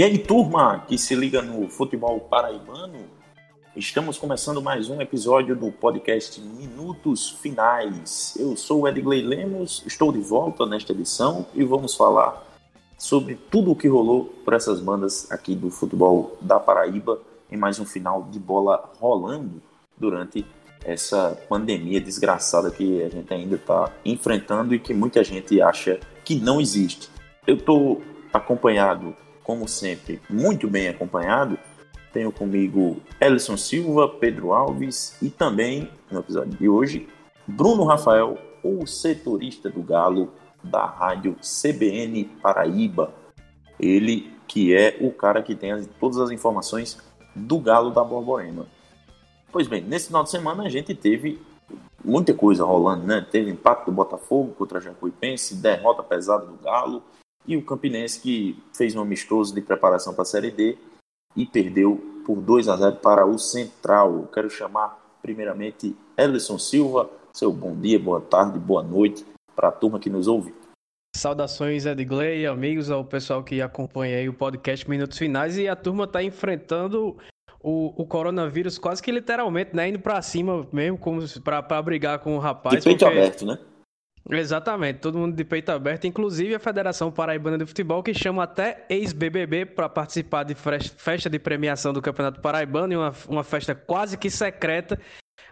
E aí, turma que se liga no futebol paraibano, estamos começando mais um episódio do podcast Minutos Finais. Eu sou o Edgley Lemos, estou de volta nesta edição e vamos falar sobre tudo o que rolou por essas bandas aqui do futebol da Paraíba em mais um final de bola rolando durante essa pandemia desgraçada que a gente ainda está enfrentando e que muita gente acha que não existe. Eu estou acompanhado como sempre, muito bem acompanhado. Tenho comigo Ellison Silva, Pedro Alves e também, no episódio de hoje, Bruno Rafael, o setorista do Galo da rádio CBN Paraíba. Ele que é o cara que tem todas as informações do Galo da Borborema. Pois bem, nesse final de semana a gente teve muita coisa rolando, né? Teve empate do Botafogo contra a Jacuipense, derrota pesada do Galo, e o Campinense que fez um amistoso de preparação para a Série D e perdeu por 2 a 0 para o Central. Eu quero chamar primeiramente Ellison Silva, seu bom dia, boa tarde, boa noite para a turma que nos ouve. Saudações Edgley, amigos, ao pessoal que acompanha o podcast Minutos Finais e a turma está enfrentando o, o, coronavírus quase que literalmente, né, indo para cima mesmo, como para brigar com o rapaz. De peito porque... aberto, né? Exatamente, todo mundo de peito aberto, inclusive a Federação Paraibana de Futebol, que chama até ex-BBB para participar de festa de premiação do Campeonato Paraibano, e uma, uma festa quase que secreta,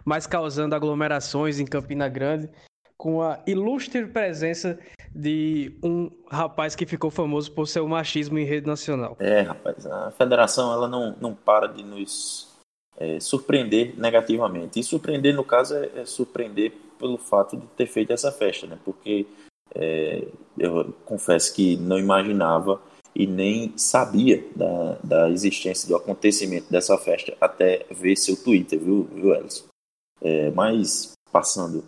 mas causando aglomerações em Campina Grande, com a ilustre presença de um rapaz que ficou famoso por seu machismo em rede nacional. É, rapaz, a federação ela não, não para de nos é, surpreender negativamente. E surpreender, no caso, é, é surpreender pelo fato de ter feito essa festa, né? Porque é, eu confesso que não imaginava e nem sabia da, da existência do acontecimento dessa festa até ver seu Twitter, viu, viu Elson? É, mas, passando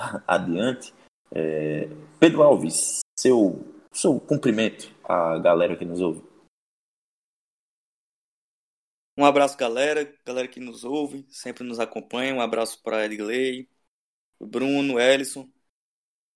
adiante, é, Pedro Alves, seu, seu cumprimento à galera que nos ouve. Um abraço, galera, galera que nos ouve, sempre nos acompanha. Um abraço para Edgley, Bruno, Ellison.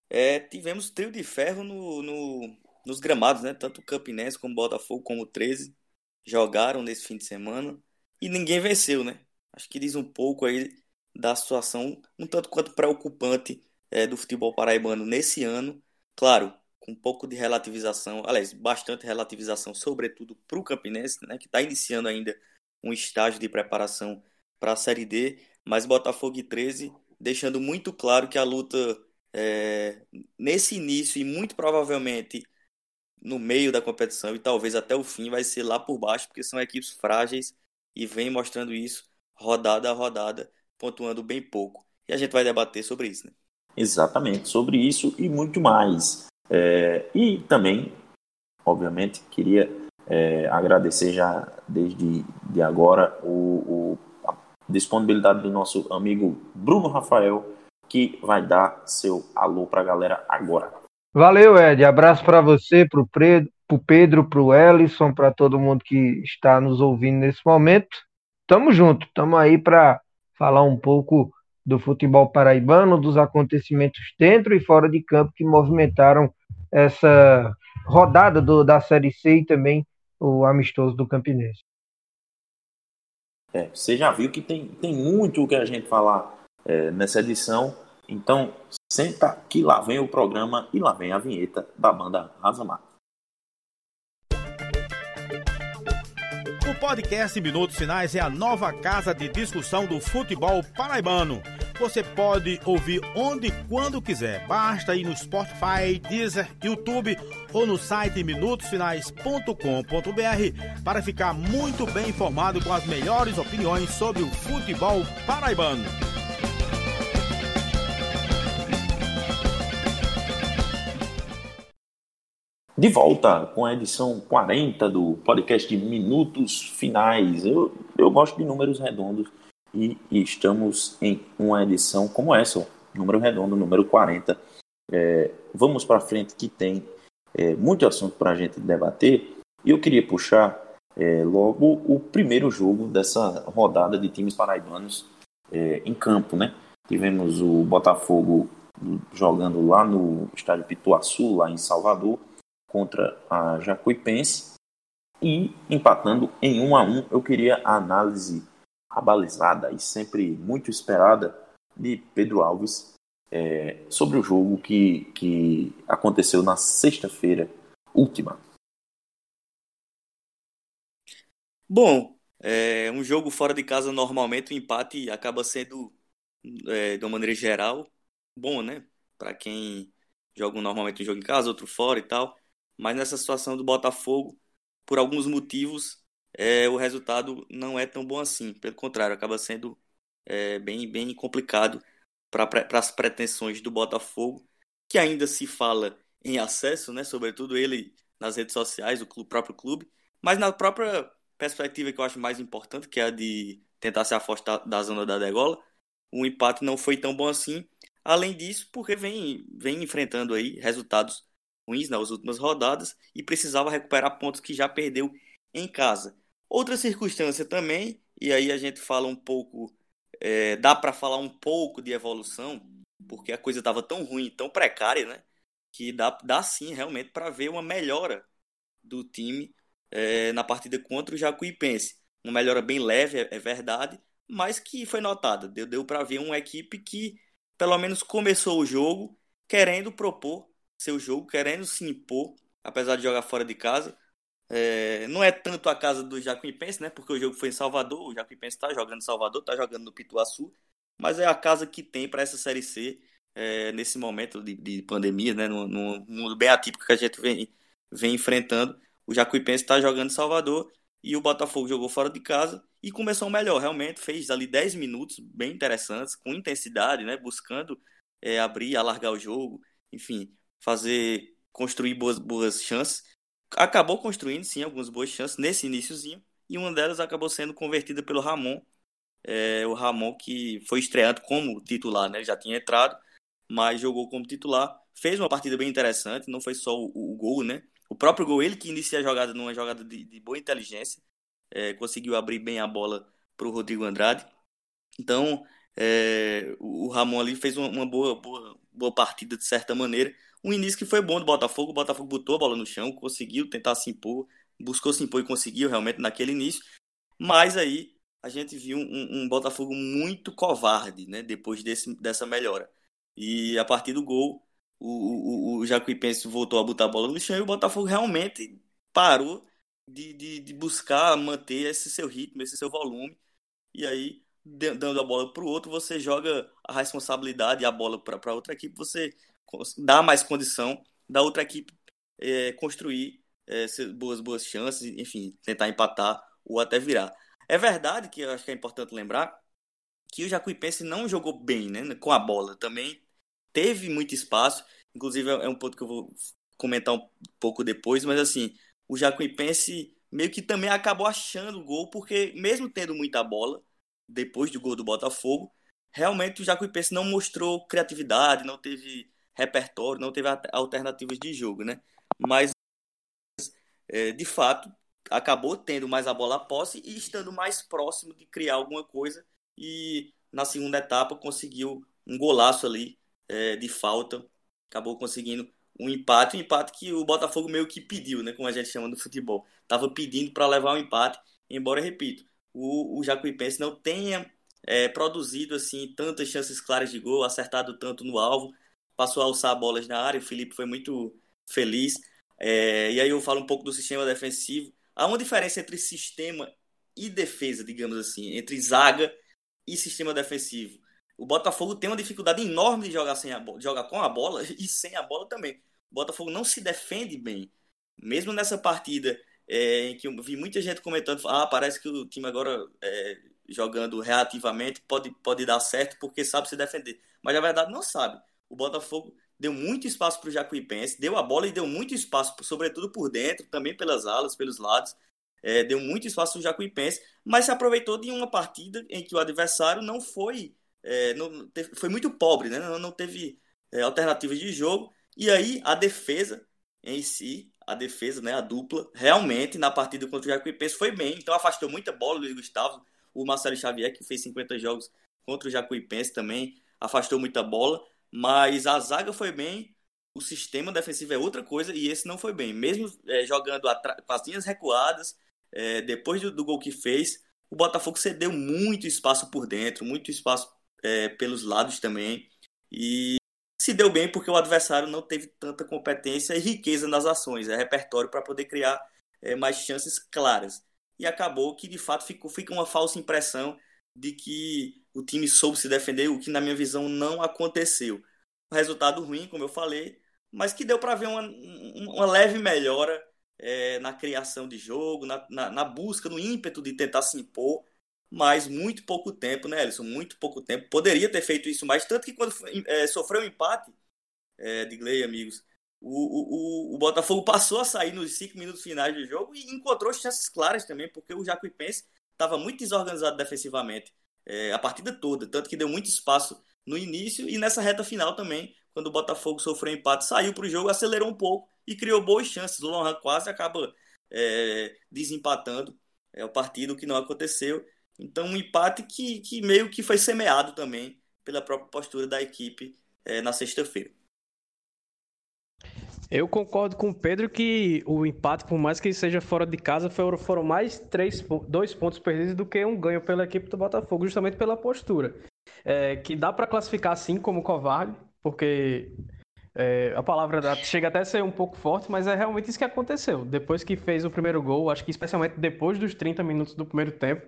É, tivemos trio de ferro no, no, nos gramados, né? Tanto o Campinense como o Botafogo, como o 13, jogaram nesse fim de semana e ninguém venceu, né? Acho que diz um pouco aí da situação, um tanto quanto preocupante é, do futebol paraibano nesse ano. Claro, com um pouco de relativização, aliás, bastante relativização, sobretudo para o Campinense, né? Que está iniciando ainda um estágio de preparação para a Série D, mas Botafogo e 13 deixando muito claro que a luta é, nesse início e muito provavelmente no meio da competição e talvez até o fim vai ser lá por baixo, porque são equipes frágeis e vem mostrando isso rodada a rodada, pontuando bem pouco. E a gente vai debater sobre isso, né? Exatamente, sobre isso e muito mais. É, e também, obviamente, queria é, agradecer já desde de agora o, o disponibilidade do nosso amigo Bruno Rafael, que vai dar seu alô para a galera agora. Valeu, Ed. Abraço para você, para o Pedro, para o Ellison, para todo mundo que está nos ouvindo nesse momento. Tamo junto, tamo aí para falar um pouco do futebol paraibano, dos acontecimentos dentro e fora de campo que movimentaram essa rodada do, da Série C e também o amistoso do Campinense. É, você já viu que tem, tem muito o que a gente falar é, nessa edição. Então, senta que lá vem o programa e lá vem a vinheta da banda Razamar. O podcast Minutos Finais é a nova casa de discussão do futebol paraibano você pode ouvir onde e quando quiser. Basta ir no Spotify, Deezer, YouTube ou no site minutosfinais.com.br para ficar muito bem informado com as melhores opiniões sobre o futebol paraibano. De volta com a edição 40 do podcast Minutos Finais. Eu, eu gosto de números redondos e, estamos em uma edição como essa, número redondo, número 40. É, vamos para frente que tem é, muito assunto para a gente debater e eu queria puxar é, logo o primeiro jogo dessa rodada de times paraibanos é, em campo, né? Tivemos o Botafogo jogando lá no estádio Pituaçu, lá em Salvador, contra a Jacuipense. E empatando em 1 a 1 eu queria a análise abalizada e sempre muito esperada de Pedro Alves é, sobre o jogo que, que aconteceu na sexta-feira última. Bom, é, um jogo fora de casa normalmente o empate acaba sendo, é, de uma maneira geral, bom, né? Para quem joga normalmente um jogo em casa, outro fora e tal. Mas nessa situação do Botafogo, por alguns motivos, é, o resultado não é tão bom assim. Pelo contrário, acaba sendo é, bem, bem complicado para as pretensões do Botafogo, que ainda se fala em acesso, né? Sobretudo ele nas redes sociais, o clube, próprio clube, mas na própria perspectiva que eu acho mais importante, que é a de tentar se afastar da zona da degola, o empate não foi tão bom assim. Além disso, porque vem, vem enfrentando aí resultados ruins nas últimas rodadas e precisava recuperar pontos que já perdeu em casa. Outra circunstância também, e aí a gente fala um pouco, é, dá para falar um pouco de evolução, porque a coisa estava tão ruim, tão precária, né? Que dá, dá sim realmente para ver uma melhora do time é, na partida contra o Jacuipense. Uma melhora bem leve, é, é verdade, mas que foi notada. Deu, deu para ver uma equipe que pelo menos começou o jogo querendo propor seu jogo, querendo se impor, apesar de jogar fora de casa. É, não é tanto a casa do Jacuipense, né? Porque o jogo foi em Salvador, o Jacuipense está jogando em Salvador, está jogando no Pituaçu, mas é a casa que tem para essa Série C é, nesse momento de, de pandemia, né? Num, mundo bem atípico que a gente vem, vem enfrentando. O Jacuipense está jogando em Salvador e o Botafogo jogou fora de casa e começou melhor, realmente fez ali 10 minutos bem interessantes, com intensidade, né? Buscando é, abrir, alargar o jogo, enfim, fazer, construir boas, boas chances. Acabou construindo, sim, algumas boas chances nesse iníciozinho, e uma delas acabou sendo convertida pelo Ramon, é, o Ramon que foi estreando como titular, né? Ele já tinha entrado, mas jogou como titular, fez uma partida bem interessante, não foi só o, o gol, né? O próprio gol, ele que inicia a jogada numa jogada de, de boa inteligência, é, conseguiu abrir bem a bola para o Rodrigo Andrade. Então, é, o Ramon ali fez uma, boa, boa, boa partida de certa maneira. Um início que foi bom do Botafogo, o Botafogo botou a bola no chão, conseguiu tentar se impor, buscou se impor e conseguiu realmente naquele início. Mas aí a gente viu um, um Botafogo muito covarde, né? Depois desse, dessa melhora. E a partir do gol, o, o, o Jacuipense voltou a botar a bola no chão e o Botafogo realmente parou de, de, de buscar manter esse seu ritmo, esse seu volume. E aí, dando a bola para o outro, você joga a responsabilidade e a bola para outra equipe, você dá mais condição da outra equipe é, construir é, boas, boas chances, enfim, tentar empatar ou até virar. É verdade que eu acho que é importante lembrar que o Jacuipense não jogou bem né, com a bola. Também teve muito espaço. Inclusive, é um ponto que eu vou comentar um pouco depois, mas assim, o Jacuipense meio que também acabou achando o gol, porque mesmo tendo muita bola, depois do gol do Botafogo, realmente o Jacuipense não mostrou criatividade, não teve repertório, não teve alternativas de jogo, né? Mas, é, de fato, acabou tendo mais a bola a posse e estando mais próximo de criar alguma coisa e na segunda etapa conseguiu um golaço ali é, de falta, acabou conseguindo um empate, um empate que o Botafogo meio que pediu, né, como a gente chama no futebol. Tava pedindo para levar um empate, embora, repito, o, o Jacuipense não tenha é, produzido assim tantas chances claras de gol, acertado tanto no alvo, passou a alçar bolas na área, o Felipe foi muito feliz. É, e aí eu falo um pouco do sistema defensivo. Há uma diferença entre sistema e defesa, digamos assim, entre zaga e sistema defensivo. O Botafogo tem uma dificuldade enorme de jogar, sem a bola, jogar com a bola e sem a bola também. O Botafogo não se defende bem. Mesmo nessa partida é, em que eu vi muita gente comentando, ah, parece que o time agora é, jogando reativamente pode, pode dar certo porque sabe se defender. Mas na verdade não sabe. O Botafogo deu muito espaço para o Jacuipense, deu a bola e deu muito espaço, sobretudo por dentro, também pelas alas, pelos lados. É, deu muito espaço para o Jacuipense, mas se aproveitou de uma partida em que o adversário não foi é, não, foi muito pobre, né? não, não teve é, alternativas de jogo. E aí a defesa em si, a defesa, né, a dupla, realmente na partida contra o Jacuipense foi bem. Então afastou muita bola o Luiz Gustavo, o Marcelo Xavier, que fez 50 jogos contra o Jacuipense também, afastou muita bola. Mas a zaga foi bem, o sistema defensivo é outra coisa e esse não foi bem. Mesmo é, jogando linhas recuadas, é, depois do, do, gol que fez, o Botafogo cedeu muito espaço por dentro, muito espaço é, pelos lados também. E se deu bem porque o adversário não teve tanta competência e riqueza nas ações, é repertório para poder criar mais chances claras. E acabou que de fato ficou, fica uma falsa impressão de que o time soube se defender, o que na minha visão não aconteceu. O resultado ruim, como eu falei, mas que deu para ver uma, uma leve melhora é, na criação de jogo, na, na, na, busca, no ímpeto de tentar se impor, mas muito pouco tempo, né, Ellison? Muito pouco tempo. Poderia ter feito isso mais, tanto que quando é, sofreu um empate, é, Digley, amigos, o, o, o, Botafogo passou a sair nos cinco minutos finais do jogo e encontrou chances claras também, porque o Jacuipense estava muito desorganizado defensivamente é, a partida toda, tanto que deu muito espaço no início e nessa reta final também, quando o Botafogo sofreu empate, saiu para o jogo, acelerou um pouco e criou boas chances. O Lohan quase acaba é, desempatando é, o partido, que não aconteceu. Então, um empate que, que meio que foi semeado também pela própria postura da equipe é, na sexta-feira. Eu concordo com o Pedro que o empate, por mais que seja fora de casa, foram, foram mais três, dois pontos perdidos do que um ganho pela equipe do Botafogo, justamente pela postura. É, que dá para classificar assim como covarde, porque é, a palavra chega até a ser um pouco forte, mas é realmente isso que aconteceu. Depois que fez o primeiro gol, acho que especialmente depois dos 30 minutos do primeiro tempo,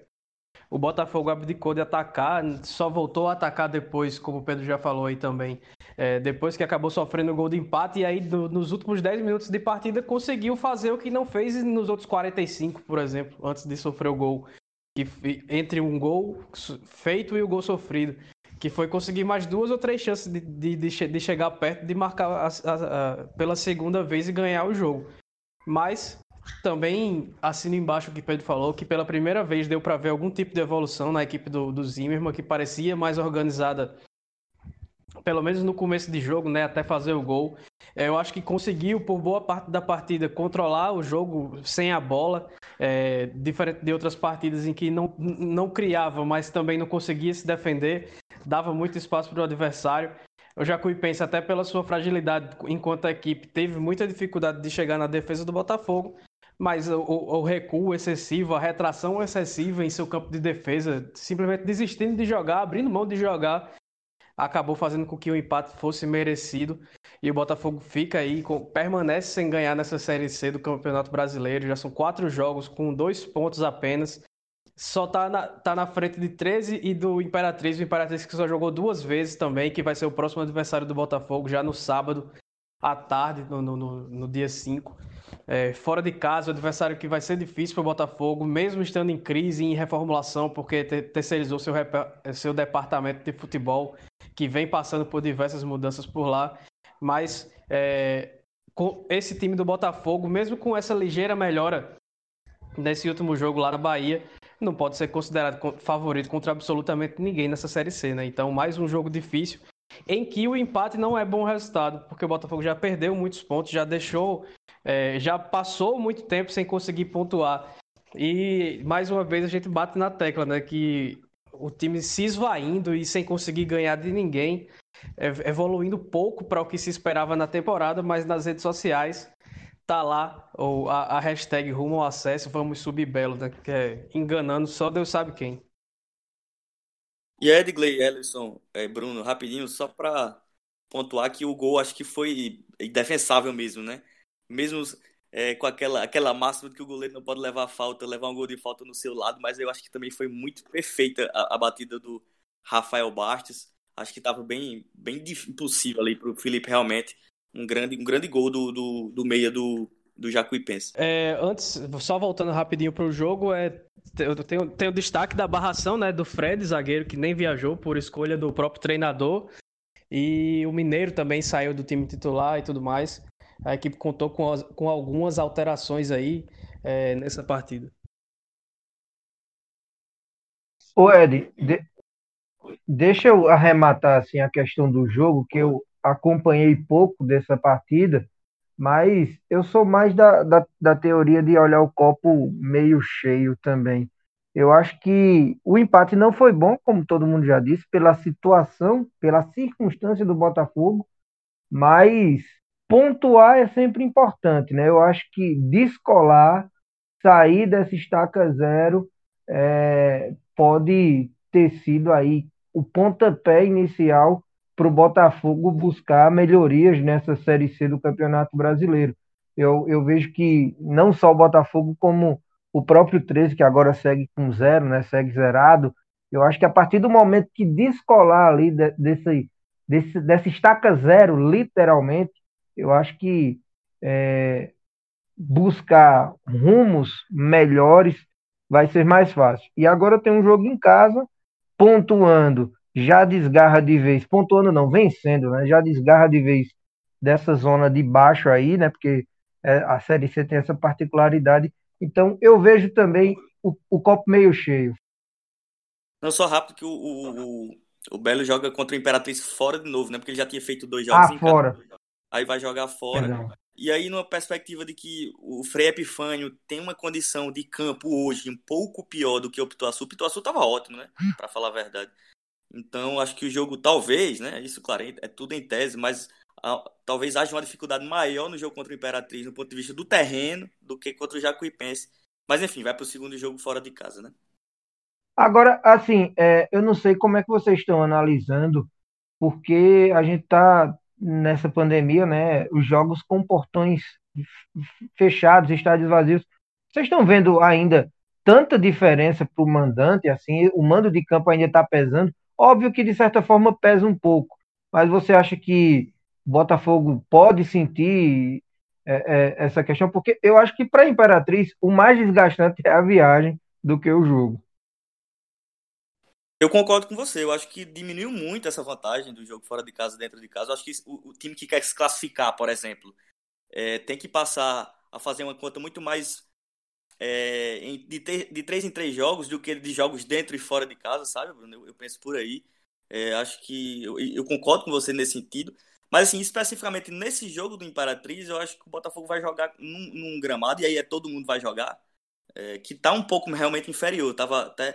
o Botafogo abdicou de atacar, só voltou a atacar depois, como o Pedro já falou aí também, é, depois que acabou sofrendo o gol de empate, e aí do, nos últimos 10 minutos de partida conseguiu fazer o que não fez nos outros 45, por exemplo, antes de sofrer o gol. Que, entre um gol feito e o gol sofrido. Que foi conseguir mais duas ou três chances de, de, de, de chegar perto de marcar a, a, a, pela segunda vez e ganhar o jogo. Mas também assino embaixo o que Pedro falou, que pela primeira vez deu para ver algum tipo de evolução na equipe do, do Zimmermann, que parecia mais organizada, pelo menos no começo de jogo, né, até fazer o gol. É, eu acho que conseguiu, por boa parte da partida, controlar o jogo sem a bola, é, diferente de outras partidas em que não, não criava, mas também não conseguia se defender, dava muito espaço para o adversário. O Jacuipense, até pela sua fragilidade enquanto a equipe, teve muita dificuldade de chegar na defesa do Botafogo mas o, o, recuo excessivo, a retração excessiva em seu campo de defesa, simplesmente desistindo de jogar, abrindo mão de jogar, acabou fazendo com que o empate fosse merecido e o Botafogo fica aí, permanece sem ganhar nessa Série C do Campeonato Brasileiro. Já são quatro jogos com dois pontos apenas. Só tá na, tá na frente de 13 e do Imperatriz. O Imperatriz que só jogou duas vezes também, que vai ser o próximo adversário do Botafogo já no sábado à tarde, no, no, no dia 5. É, fora de casa, o adversário que vai ser difícil para o Botafogo, mesmo estando em crise e em reformulação, porque terceirizou seu, seu departamento de futebol, que vem passando por diversas mudanças por lá. Mas é, com esse time do Botafogo, mesmo com essa ligeira melhora nesse último jogo lá na Bahia, não pode ser considerado favorito contra absolutamente ninguém nessa Série C, né? Então, mais um jogo difícil em que o empate não é bom resultado, porque o Botafogo já perdeu muitos pontos, já deixou é, já passou muito tempo sem conseguir pontuar. E mais uma vez a gente bate na tecla, né? Que o time se esvaindo e sem conseguir ganhar de ninguém, evoluindo pouco para o que se esperava na temporada, mas nas redes sociais tá lá ou a, a hashtag rumo ao acesso, vamos subir belo, né? Que é enganando só Deus sabe quem. E Edgley, Ellison, é, Bruno, rapidinho, só para pontuar que o gol acho que foi indefensável mesmo, né? Mesmo é, com aquela, aquela máxima de que o goleiro não pode levar falta, levar um gol de falta no seu lado, mas eu acho que também foi muito perfeita a, a batida do Rafael Bastos. Acho que estava bem, bem impossível ali para o Felipe realmente. Um grande, um grande gol do, do, do meia do, do Jacuipense. É, antes, só voltando rapidinho para o jogo, é, eu tenho, tenho destaque da barração né, do Fred, zagueiro, que nem viajou por escolha do próprio treinador. E o Mineiro também saiu do time titular e tudo mais a equipe contou com, com algumas alterações aí é, nessa partida. Ô Ed, de, deixa eu arrematar assim, a questão do jogo, que eu acompanhei pouco dessa partida, mas eu sou mais da, da, da teoria de olhar o copo meio cheio também. Eu acho que o empate não foi bom, como todo mundo já disse, pela situação, pela circunstância do Botafogo, mas pontuar é sempre importante, né? Eu acho que descolar, sair dessa estaca zero, é, pode ter sido aí o pontapé inicial para o Botafogo buscar melhorias nessa Série C do Campeonato Brasileiro. Eu, eu vejo que não só o Botafogo, como o próprio 13, que agora segue com zero, né, segue zerado, eu acho que a partir do momento que descolar ali de, desse, desse, dessa estaca zero, literalmente, eu acho que é, buscar rumos melhores vai ser mais fácil. E agora tem um jogo em casa, pontuando já desgarra de vez, pontuando não, vencendo, né? Já desgarra de vez dessa zona de baixo aí, né? Porque é, a Série C tem essa particularidade. Então eu vejo também o, o copo meio cheio. Não só rápido que o, o, o, Belo joga contra o Imperatriz fora de novo, né? Porque ele já tinha feito dois jogos ah, em fora. Casa, aí vai jogar fora. Perdão. E aí, numa perspectiva de que o Frei Epifânio tem uma condição de campo hoje um pouco pior do que o Pituaçu, o Pituaçu tava ótimo, né? Para falar a verdade. Então, acho que o jogo, talvez, né? Isso, claro, é tudo em tese, mas a, talvez haja uma dificuldade maior no jogo contra o Imperatriz, no ponto de vista do terreno, do que contra o Jacuipense. Mas, enfim, vai para o segundo jogo fora de casa, né? Agora, assim, é, eu não sei como é que vocês estão analisando, porque a gente está nessa pandemia, né? Os jogos com portões fechados, estádios vazios. Vocês estão vendo ainda tanta diferença para o mandante, assim, o mando de campo ainda está pesando, Óbvio que de certa forma pesa um pouco, mas você acha que Botafogo pode sentir é, é, essa questão? Porque eu acho que para a Imperatriz o mais desgastante é a viagem do que o jogo. Eu concordo com você. Eu acho que diminuiu muito essa vantagem do jogo fora de casa dentro de casa. Eu acho que o, o time que quer se classificar, por exemplo, é, tem que passar a fazer uma conta muito mais é, de, ter, de três em três jogos do que de jogos dentro e fora de casa, sabe, Bruno? Eu, eu penso por aí. É, acho que eu, eu, concordo com você nesse sentido. Mas, assim, especificamente nesse jogo do Imperatriz, eu acho que o Botafogo vai jogar num, num gramado, e aí é todo mundo vai jogar, é, que tá um pouco realmente inferior. Tava até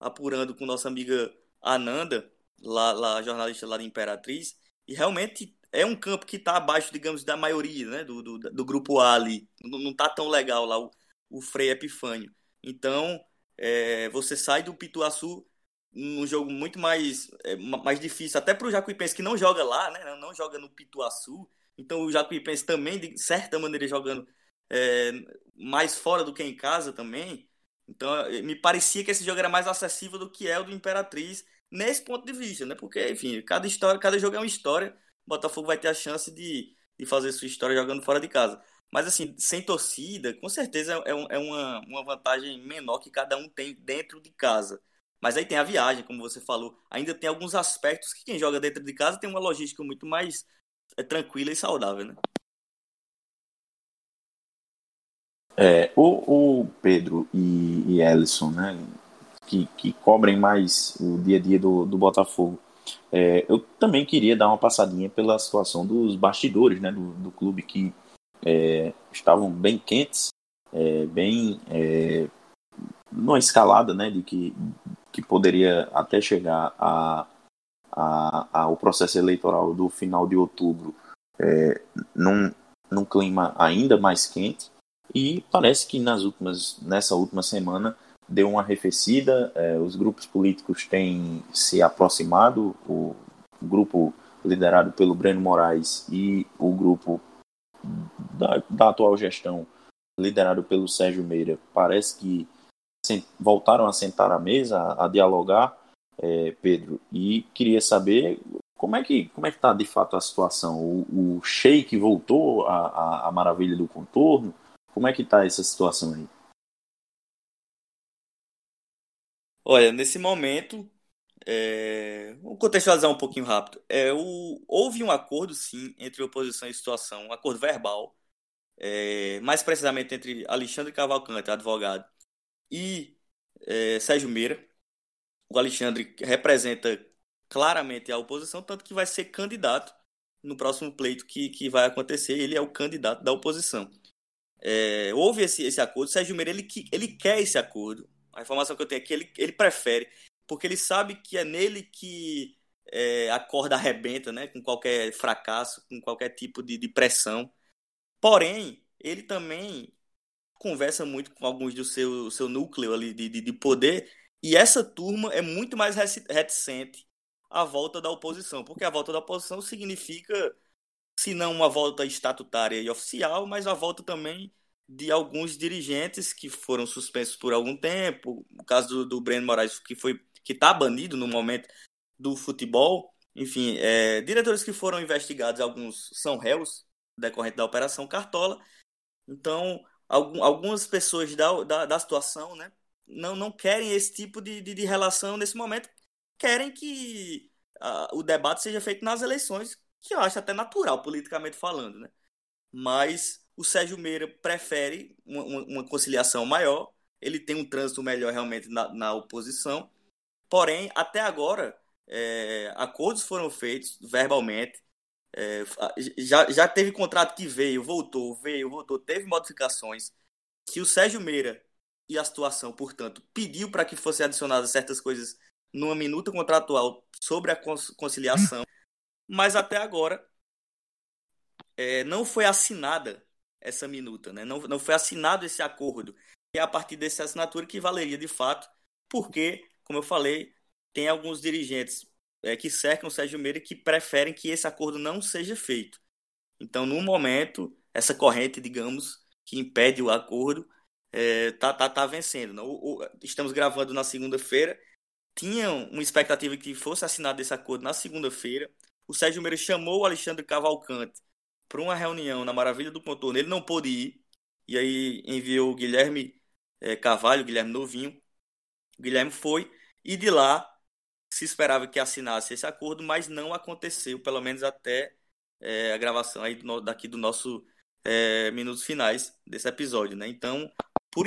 apurando com nossa amiga Ananda, lá, lá jornalista lá da Imperatriz, e realmente é um campo que tá abaixo, digamos, da maioria, né, do, do, do grupo A ali. Não, não tá tão legal lá o, o Frei Epifânio. Então, é, você sai do Pituaçu num jogo muito mais, é, mais difícil, até para o Jacuipense que não joga lá, né? Não joga no Pituaçu. Então o Jacuipense também, de certa maneira, jogando é, mais fora do que em casa também. Então me parecia que esse jogo era mais acessível do que é o do Imperatriz nesse ponto de vista, né? Porque, enfim, cada história, cada jogo é uma história. O Botafogo vai ter a chance de, de fazer sua história jogando fora de casa. Mas, assim, sem torcida, com certeza é, é uma, uma vantagem menor que cada um tem dentro de casa. Mas aí tem a viagem, como você falou. Ainda tem alguns aspectos que quem joga dentro de casa tem uma logística muito mais é, tranquila e saudável, né? É, o, o Pedro e, e Ellison, né, que, que cobrem mais o dia a dia do, do Botafogo. É, eu também queria dar uma passadinha pela situação dos bastidores né, do, do clube que é, estavam bem quentes, é, bem é, numa escalada né, de que, que poderia até chegar a, a, ao processo eleitoral do final de outubro é, num, num clima ainda mais quente e parece que nas últimas, nessa última semana deu uma arrefecida, é, os grupos políticos têm se aproximado, o, grupo liderado pelo Breno Moraes e o grupo da, da atual gestão, liderado pelo Sérgio Meira, parece que voltaram a sentar à mesa, a, a dialogar, é, Pedro, e queria saber como é que como é que está de fato a situação. O, o Sheik voltou à, maravilha do contorno? Como é que está essa situação aí? Olha, nesse momento, é... Vou contextualizar um pouquinho rápido. É, o... Houve um acordo, sim, entre oposição e situação, um acordo verbal, é... mais precisamente entre Alexandre Cavalcante, advogado, e é, Sérgio Meira. O Alexandre representa claramente a oposição, tanto que vai ser candidato no próximo pleito que, que vai acontecer. Ele é o candidato da oposição. É, houve esse, esse acordo. Sérgio Meira ele, ele quer esse acordo. A informação que eu tenho aqui, ele, ele prefere porque ele sabe que é nele que é, a corda arrebenta, né? Com qualquer fracasso, com qualquer tipo de, de pressão. Porém, ele também conversa muito com alguns do seu, seu núcleo ali de, de, de poder, e essa turma é muito mais reticente à volta da oposição, porque a volta da oposição significa, se não uma volta estatutária e oficial, mas a volta também de alguns dirigentes que foram suspensos por algum tempo, o caso do, do Breno Moraes, que foi que está banido no momento do futebol, enfim, é, diretores que foram investigados, alguns são réus decorrente da Operação Cartola, então algum, algumas pessoas da, da, da, situação né, não, não querem esse tipo de, de, de relação nesse momento, querem que uh, o debate seja feito nas eleições, que eu acho até natural, politicamente falando. Né? Mas o Sérgio Meira prefere uma, uma conciliação maior, ele tem um trânsito melhor realmente na, na oposição, porém, até agora, é, acordos foram feitos verbalmente, é, já, já teve contrato que veio, voltou, veio, voltou, teve modificações. Que o Sérgio Meira e a situação, portanto, pediu para que fossem adicionadas certas coisas numa minuta contratual sobre a conciliação, mas até agora é, não foi assinada essa minuta, né? não, não foi assinado esse acordo. E é a partir dessa assinatura que valeria de fato, porque, como eu falei, tem alguns dirigentes é, que cercam o Sérgio Meira que preferem que esse acordo não seja feito. Então, no momento, essa corrente, digamos, que impede o acordo, é, tá, tá, tá vencendo. Não? O, o, estamos gravando na segunda-feira. Tinham uma expectativa que fosse assinado esse acordo na segunda-feira. O Sérgio Meira chamou o Alexandre Cavalcante para uma reunião na Maravilha do Contorno. Ele não pôde ir. E aí enviou o Guilherme é, Carvalho, Guilherme Novinho. O Guilherme foi. E de lá se esperava que assinasse esse acordo, mas não aconteceu, pelo menos até é, a gravação aí do, daqui do nosso é, minutos finais desse episódio, né? Então, por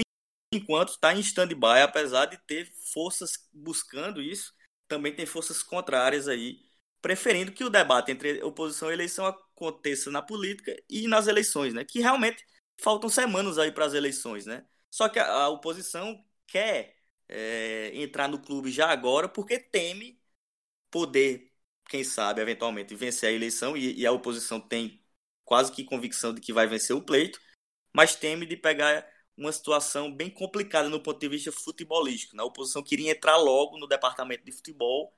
enquanto, está em stand-by, apesar de ter forças buscando isso, também tem forças contrárias aí, preferindo que o debate entre oposição e eleição aconteça na política e nas eleições, né? Que realmente faltam semanas aí para as eleições, né? Só que a, oposição quer é, entrar no clube já agora, porque teme poder, quem sabe, eventualmente vencer a eleição, e, e a oposição tem quase que convicção de que vai vencer o pleito, mas teme de pegar uma situação bem complicada no ponto de vista futebolístico. Né? A oposição queria entrar logo no departamento de futebol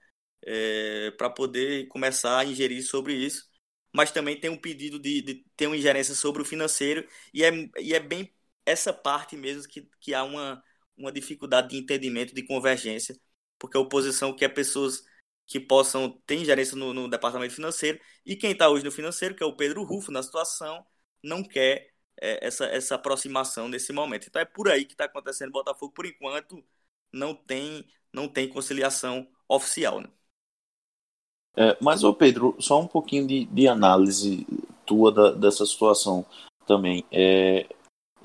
é, para poder começar a ingerir sobre isso, mas também tem um pedido de, de, ter uma ingerência sobre o financeiro, e é, e é bem essa parte mesmo que, que há uma, uma dificuldade de entendimento, de convergência, porque a oposição quer pessoas que possam ter gerência no, no departamento financeiro, e quem está hoje no financeiro, que é o Pedro Rufo, na situação, não quer é, essa, essa aproximação nesse momento. Então é por aí que está acontecendo. Botafogo, por enquanto, não tem, não tem conciliação oficial. Né? É, mas, ô Pedro, só um pouquinho de, de análise tua da, dessa situação também. É,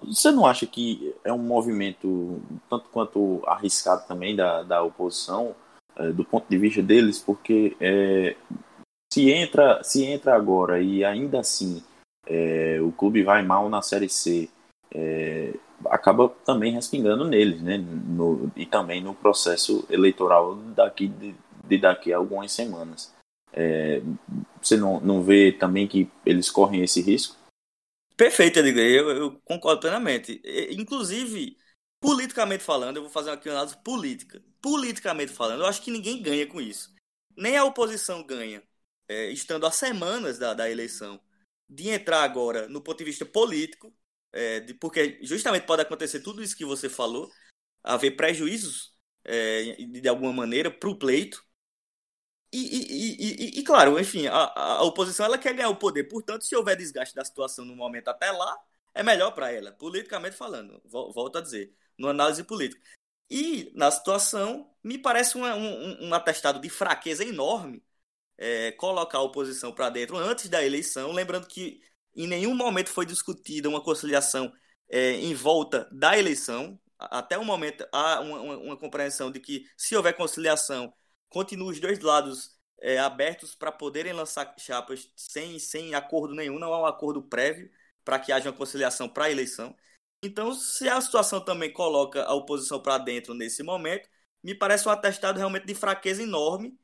você não acha que é um movimento tanto quanto arriscado também da, da oposição, é, do ponto de vista deles, porque é, se, entra, se entra agora e ainda assim é, o clube vai mal na Série C, é, acaba também respingando neles, né? No, e também no processo eleitoral daqui de, de daqui a algumas semanas. É, você não, não vê também que eles correm esse risco? Perfeito, Edgar. Eu, eu, concordo plenamente. Inclusive, politicamente falando, eu vou fazer aqui uma análise política. Politicamente falando, eu acho que ninguém ganha com isso. Nem a oposição ganha, é, estando a semanas da, da eleição, de entrar agora no ponto de vista político, é, de, porque justamente pode acontecer tudo isso que você falou, haver prejuízos é, de, de alguma maneira para o pleito, e, e, e, e, claro, enfim, a, a, oposição ela quer ganhar o poder. Portanto, se houver desgaste da situação no momento até lá, é melhor para ela, politicamente falando. Volto a dizer, no análise política. E na situação, me parece um, um, um atestado de fraqueza enorme é, colocar a oposição para dentro antes da eleição. Lembrando que em nenhum momento foi discutida uma conciliação é, em volta da eleição. Até o momento há uma, uma, uma compreensão de que se houver conciliação continua os dois lados é, abertos para poderem lançar chapas sem, sem acordo nenhum, não há um acordo prévio para que haja uma conciliação para a eleição. Então, se a situação também coloca a oposição para dentro nesse momento, me parece um atestado realmente de fraqueza enorme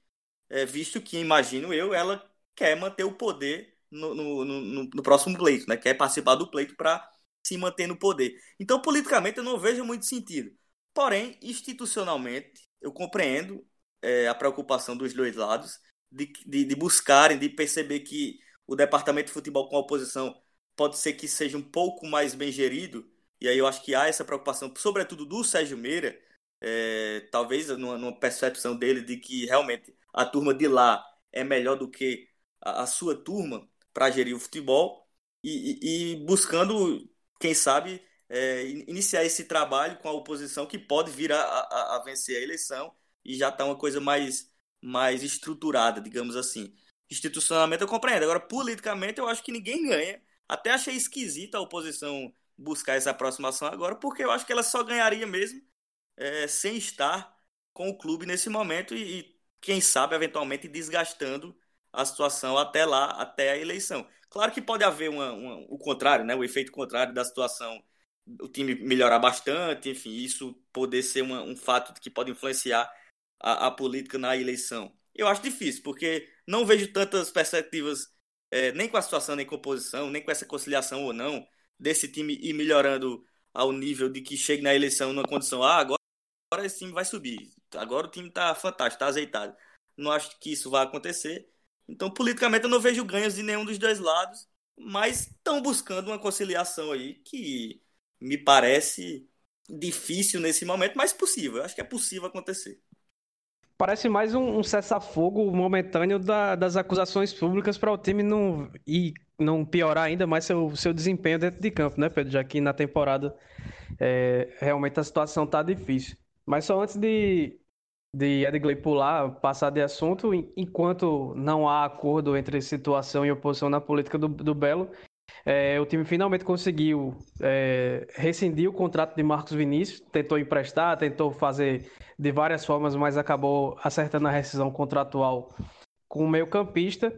é, visto que, imagino eu, ela quer manter o poder no, no, no, no próximo pleito, né? quer participar do pleito para se manter no poder. Então, politicamente, eu não vejo muito sentido. Porém, institucionalmente, eu compreendo é, a preocupação dos dois lados de, de, de, buscarem, de perceber que o departamento de futebol com a oposição pode ser que seja um pouco mais bem gerido. E aí eu acho que há essa preocupação, sobretudo do Sérgio Meira, é, talvez numa, numa, percepção dele de que realmente a turma de lá é melhor do que a, a sua turma para gerir o futebol e, e, e buscando, quem sabe, é, iniciar esse trabalho com a oposição que pode vir a, a, a vencer a eleição e já está uma coisa mais, mais estruturada, digamos assim. Institucionalmente eu compreendo. Agora, politicamente, eu acho que ninguém ganha. Até achei esquisita a oposição buscar essa aproximação agora, porque eu acho que ela só ganharia mesmo é, sem estar com o clube nesse momento e, e, quem sabe, eventualmente, desgastando a situação até lá, até a eleição. Claro que pode haver uma, uma, o contrário, né? o efeito contrário da situação, o time melhorar bastante, enfim, isso poder ser uma, um fato que pode influenciar a, a, política na eleição. Eu acho difícil, porque não vejo tantas perspectivas, é, nem com a situação, nem com a oposição, nem com essa conciliação ou não, desse time ir melhorando ao nível de que chegue na eleição numa condição, ah, agora, agora esse time vai subir, agora o time está fantástico, está azeitado. Não acho que isso vai acontecer. Então, politicamente, eu não vejo ganhos de nenhum dos dois lados, mas estão buscando uma conciliação aí que me parece difícil nesse momento, mas possível. Eu acho que é possível acontecer. Parece mais um, um cessar-fogo momentâneo da, das acusações públicas para o time não, e não piorar ainda mais seu, seu desempenho dentro de campo, né, Pedro? Já que na temporada é, realmente a situação está difícil. Mas só antes de, de Edgley pular, passar de assunto, enquanto não há acordo entre situação e oposição na política do, do Belo, é, o time finalmente conseguiu é, rescindir o contrato de Marcos Vinícius, tentou emprestar, tentou fazer de várias formas, mas acabou acertando a rescisão contratual com o meio-campista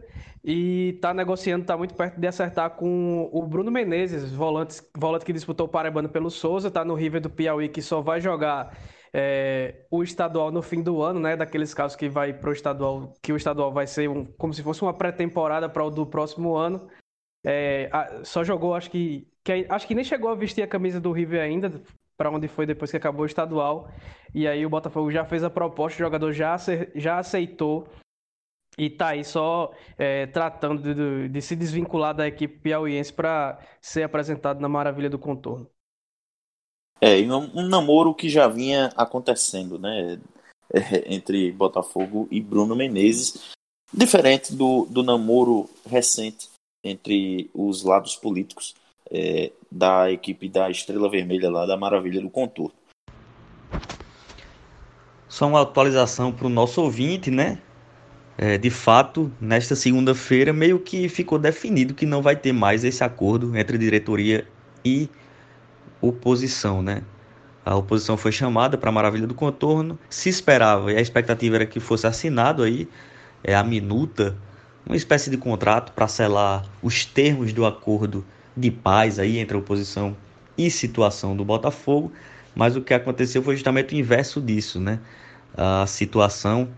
e está negociando, está muito perto de acertar com o Bruno Menezes, volante, volante que disputou o Paraibano pelo Souza, está no River do Piauí, que só vai jogar é, o estadual no fim do ano, né? Daqueles casos que vai para o estadual, que o estadual vai ser um, como se fosse uma pré-temporada para o do próximo ano. É, só jogou, acho que, que, acho que nem chegou a vestir a camisa do River ainda, para onde foi depois que acabou o estadual. E aí o Botafogo já fez a proposta, o jogador já, já aceitou e tá aí só é, tratando de, de, se desvincular da equipe piauiense para ser apresentado na maravilha do contorno. É, um namoro que já vinha acontecendo, né? É, entre Botafogo e Bruno Menezes, diferente do, do namoro recente entre os lados políticos é, da equipe da Estrela Vermelha lá da Maravilha do Contorno. Só uma atualização para o nosso ouvinte, né? É, de fato, nesta segunda-feira, meio que ficou definido que não vai ter mais esse acordo entre diretoria e oposição, né? A oposição foi chamada para a Maravilha do Contorno, se esperava e a expectativa era que fosse assinado aí é, a minuta, uma espécie de contrato para selar os termos do acordo de paz aí entre a oposição e situação do Botafogo, mas o que aconteceu foi justamente o inverso disso, né? A situação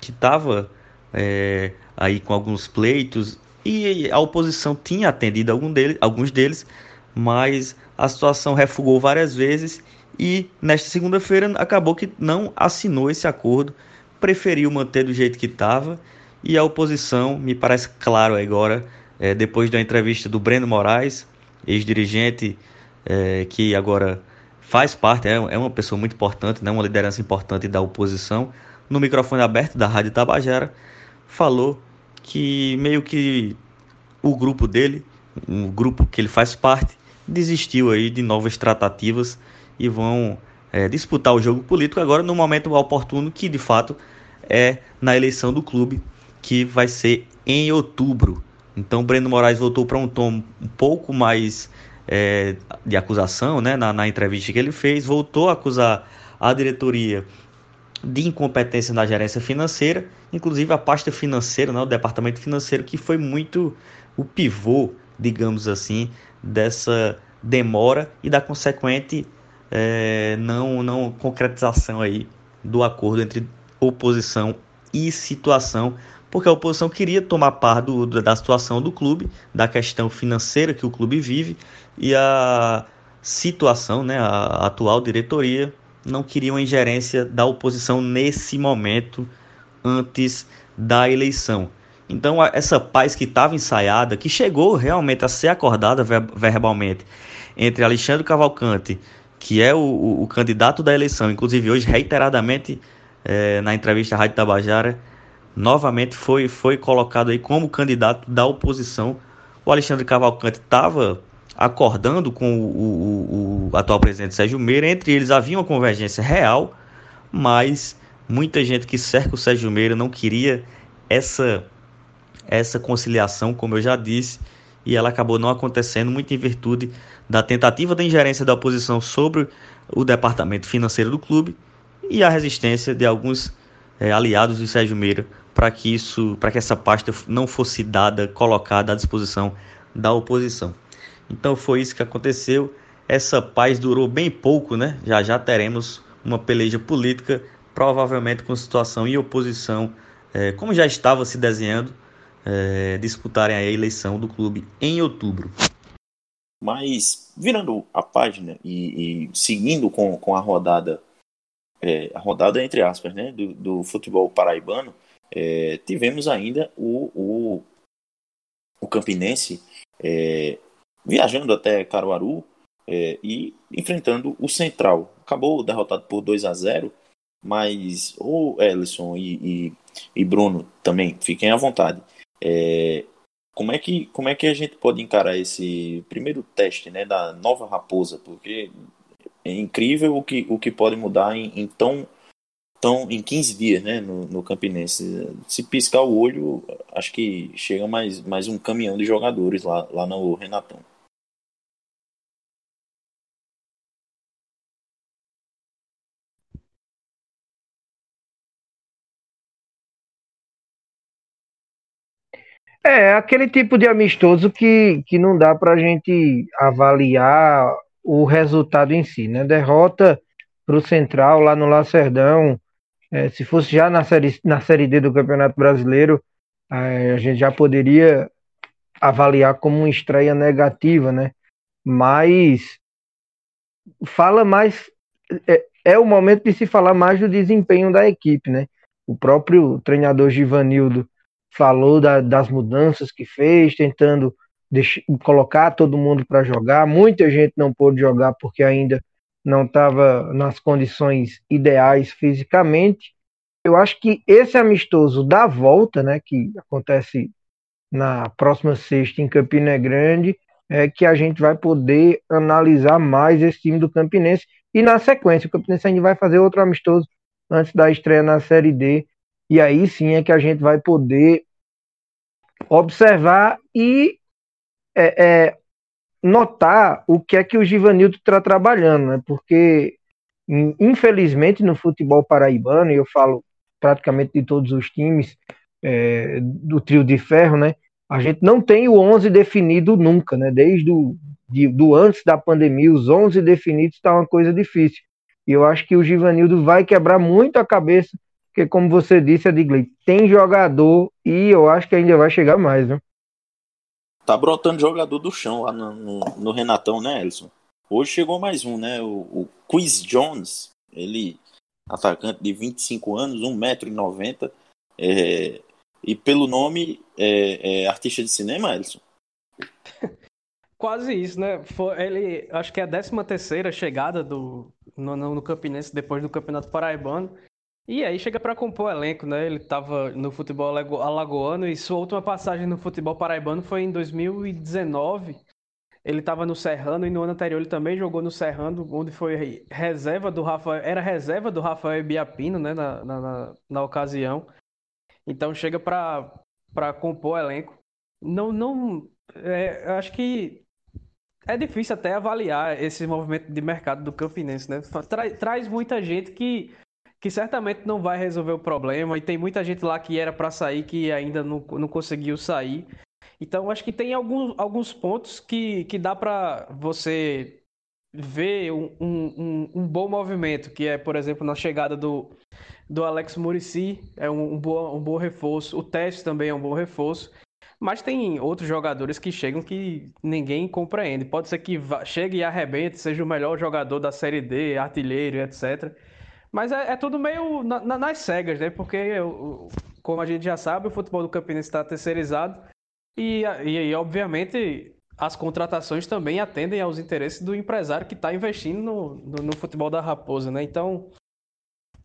que estava é, aí com alguns pleitos e a oposição tinha atendido algum deles, alguns deles, mas a situação refugou várias vezes e nesta segunda-feira acabou que não assinou esse acordo, preferiu manter do jeito que estava e a oposição, me parece claro agora, é, depois da entrevista do Breno Moraes, ex-dirigente é, que agora faz parte, é, é, uma pessoa muito importante, né, uma liderança importante da oposição, no microfone aberto da Rádio Tabajara, falou que meio que o grupo dele, o grupo que ele faz parte, desistiu aí de novas tratativas e vão é, disputar o jogo político agora no momento oportuno que de fato é na eleição do clube que vai ser em outubro. Então Breno Moraes voltou para um tom um pouco mais é, de acusação, né, na, na entrevista que ele fez, voltou a acusar a diretoria de incompetência na gerência financeira, inclusive a pasta financeira, né, o departamento financeiro, que foi muito o pivô, digamos assim, dessa demora e da consequente é, não, não concretização aí do acordo entre oposição e situação, porque a oposição queria tomar par do, da situação do clube, da questão financeira que o clube vive e a situação, né, a atual diretoria não queria uma ingerência da oposição nesse momento antes da eleição. Então, essa paz que estava ensaiada, que chegou realmente a ser acordada verbalmente entre Alexandre Cavalcante, que é o, o, o candidato da eleição, inclusive hoje reiteradamente é, na entrevista à Rádio Tabajara, novamente foi, foi colocado aí como candidato da oposição. O Alexandre Cavalcante estava acordando com o, o, o, atual presidente Sérgio Meira, entre eles havia uma convergência real, mas muita gente que cerca o Sérgio Meira não queria essa essa conciliação, como eu já disse, e ela acabou não acontecendo muito em virtude da tentativa da ingerência da oposição sobre o departamento financeiro do clube e a resistência de alguns é, aliados de Sérgio Meira para que isso, para que essa pasta não fosse dada, colocada à disposição da oposição. Então foi isso que aconteceu. Essa paz durou bem pouco, né? Já já teremos uma peleja política, provavelmente com situação e oposição, é, como já estava se desenhando, é, disputarem a eleição do clube em outubro. Mas virando a página e, e seguindo com, com a rodada, é, a rodada entre aspas, né, do, do futebol paraibano, é, tivemos ainda o, o, o Campinense é, viajando até Caruaru é, e enfrentando o Central. Acabou derrotado por 2 a 0 mas o Ellison e, e, e Bruno também, fiquem à vontade. É, como, é que, como é que a gente pode encarar esse primeiro teste né, da nova raposa? Porque é incrível o que, o que pode mudar em, em tão então, em 15 dias, né, no, no Campinense. Se piscar o olho, acho que chega mais, mais um caminhão de jogadores lá, lá no Renatão. É, aquele tipo de amistoso que, que não dá para a gente avaliar o resultado em si, né? Derrota para o Central lá no Lacerdão, é, se fosse já na série, na série D do Campeonato Brasileiro, é, a gente já poderia avaliar como uma estreia negativa, né? Mas fala mais. É, é o momento de se falar mais do desempenho da equipe, né? O próprio treinador Givanildo falou da, das mudanças que fez, tentando colocar todo mundo para jogar. Muita gente não pôde jogar porque ainda não estava nas condições ideais fisicamente. Eu acho que esse amistoso da volta, né, que acontece na próxima sexta em Campina Grande, é que a gente vai poder analisar mais esse time do Campinense. E na sequência, o Campinense ainda vai fazer outro amistoso antes da estreia na Série D. E aí sim é que a gente vai poder observar e é, é, notar o que é que o Givanildo está trabalhando, né? Porque infelizmente no futebol paraibano, e eu falo praticamente de todos os times é, do trio de ferro, né? A gente não tem o 11 definido nunca, né? Desde o de, do antes da pandemia, os 11 definidos está uma coisa difícil. E eu acho que o Givanildo vai quebrar muito a cabeça, porque como você disse, Adigley, tem jogador e eu acho que ainda vai chegar mais, né? Tá brotando jogador do chão lá no, no, no Renatão, né, Elson? Hoje chegou mais um, né? O, o Quiz Jones, ele, atacante de 25 anos, 1,90m, é, e pelo nome, é, é, artista de cinema, Elson? Quase isso, né? Foi, ele, acho que é a 13 terceira chegada do, no, no Campinense depois do Campeonato Paraibano. E aí chega para compor o elenco, né? Ele estava no futebol alagoano e sua última passagem no futebol paraibano foi em 2019. Ele estava no Serrano e no ano anterior ele também jogou no Serrano, onde foi reserva do Rafael, era reserva do Rafael Biapino, né, na, na, na, ocasião. Então chega para compor o elenco. Não, não, é, acho que é difícil até avaliar esse movimento de mercado do Campinense, né? Tra, traz muita gente que que certamente não vai resolver o problema e tem muita gente lá que era para sair que ainda não, não conseguiu sair. Então acho que tem alguns, alguns pontos que, que dá para você ver um, um, um, bom movimento, que é, por exemplo, na chegada do, do Alex Murici é um, um, bom, um bom reforço. O Teste também é um bom reforço. Mas tem outros jogadores que chegam que ninguém compreende. Pode ser que chegue e arrebente, seja o melhor jogador da Série D, artilheiro, etc. Mas é, é tudo meio na, na, nas cegas, né? Porque, como a gente já sabe, o futebol do Campinense está terceirizado. E, e, e, obviamente, as contratações também atendem aos interesses do empresário que está investindo no, no, no, futebol da Raposa, né? Então,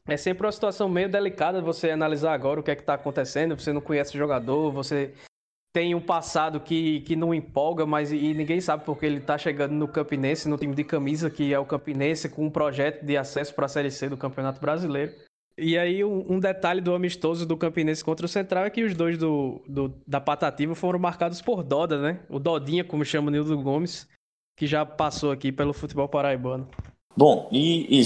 é sempre uma situação meio delicada você analisar agora o que é que está acontecendo. Você não conhece o jogador, você tem um passado que, que não empolga, mas e ninguém sabe porque ele está chegando no Campinense, no time de camisa, que é o Campinense, com um projeto de acesso para a Série C do Campeonato Brasileiro. E aí, um, um, detalhe do amistoso do Campinense contra o Central é que os dois do, do, da Patativa foram marcados por Doda, né? O Dodinha, como chama o Nildo Gomes, que já passou aqui pelo futebol paraibano. Bom, e, e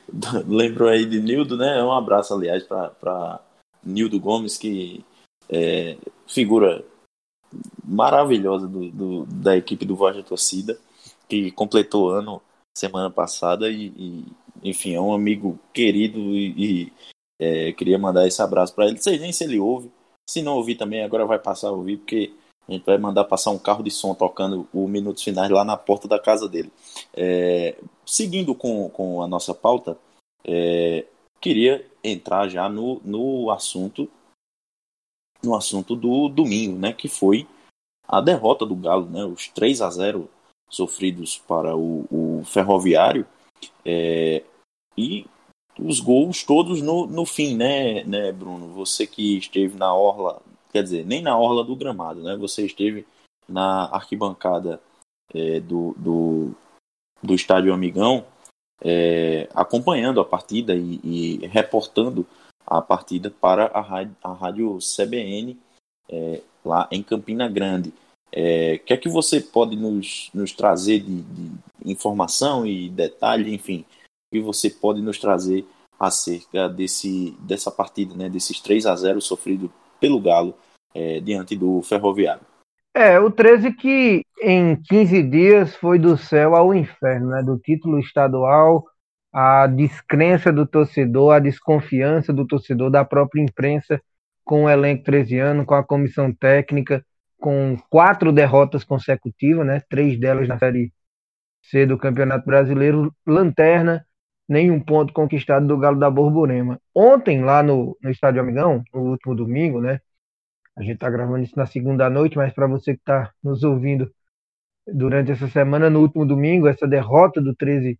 lembro aí de Nildo, né? Um abraço, aliás, para Nildo Gomes, que é, figura maravilhosa do, do, da equipe do Voz da Torcida, que completou ano semana passada e, e enfim, é um amigo querido e, e é, queria mandar esse abraço para ele. Não sei nem se ele ouve, se não ouvir também, agora vai passar a ouvir, porque a gente vai mandar passar um carro de som tocando o Minutos Finais lá na porta da casa dele. É, seguindo com, com a nossa pauta, é, queria entrar já no, no assunto no assunto do domingo, né, que foi a derrota do Galo, né, os 3 a 0 sofridos para o, o Ferroviário é, e os gols todos no, no fim, né, né, Bruno? Você que esteve na orla, quer dizer, nem na orla do gramado, né? Você esteve na arquibancada é, do, do, do estádio Amigão, é, acompanhando a partida e, e reportando a partida para a rádio, a rádio CBN é, lá em Campina Grande. É, o que é que você pode nos, nos trazer de, de, informação e detalhe, enfim, que você pode nos trazer acerca desse, dessa partida, né, desses 3 a 0 sofrido pelo Galo é, diante do Ferroviário? É, o 13 que em 15 dias foi do céu ao inferno, né, do título estadual a descrença do torcedor, a desconfiança do torcedor, da própria imprensa com o elenco 13 anos, com a comissão técnica, com quatro derrotas consecutivas, né? três delas na Série C do Campeonato Brasileiro, lanterna, nenhum ponto conquistado do Galo da Borborema. Ontem, lá no, no Estádio Amigão, no último domingo, né? A gente está gravando isso na segunda noite, mas para você que está nos ouvindo durante essa semana, no último domingo, essa derrota do 13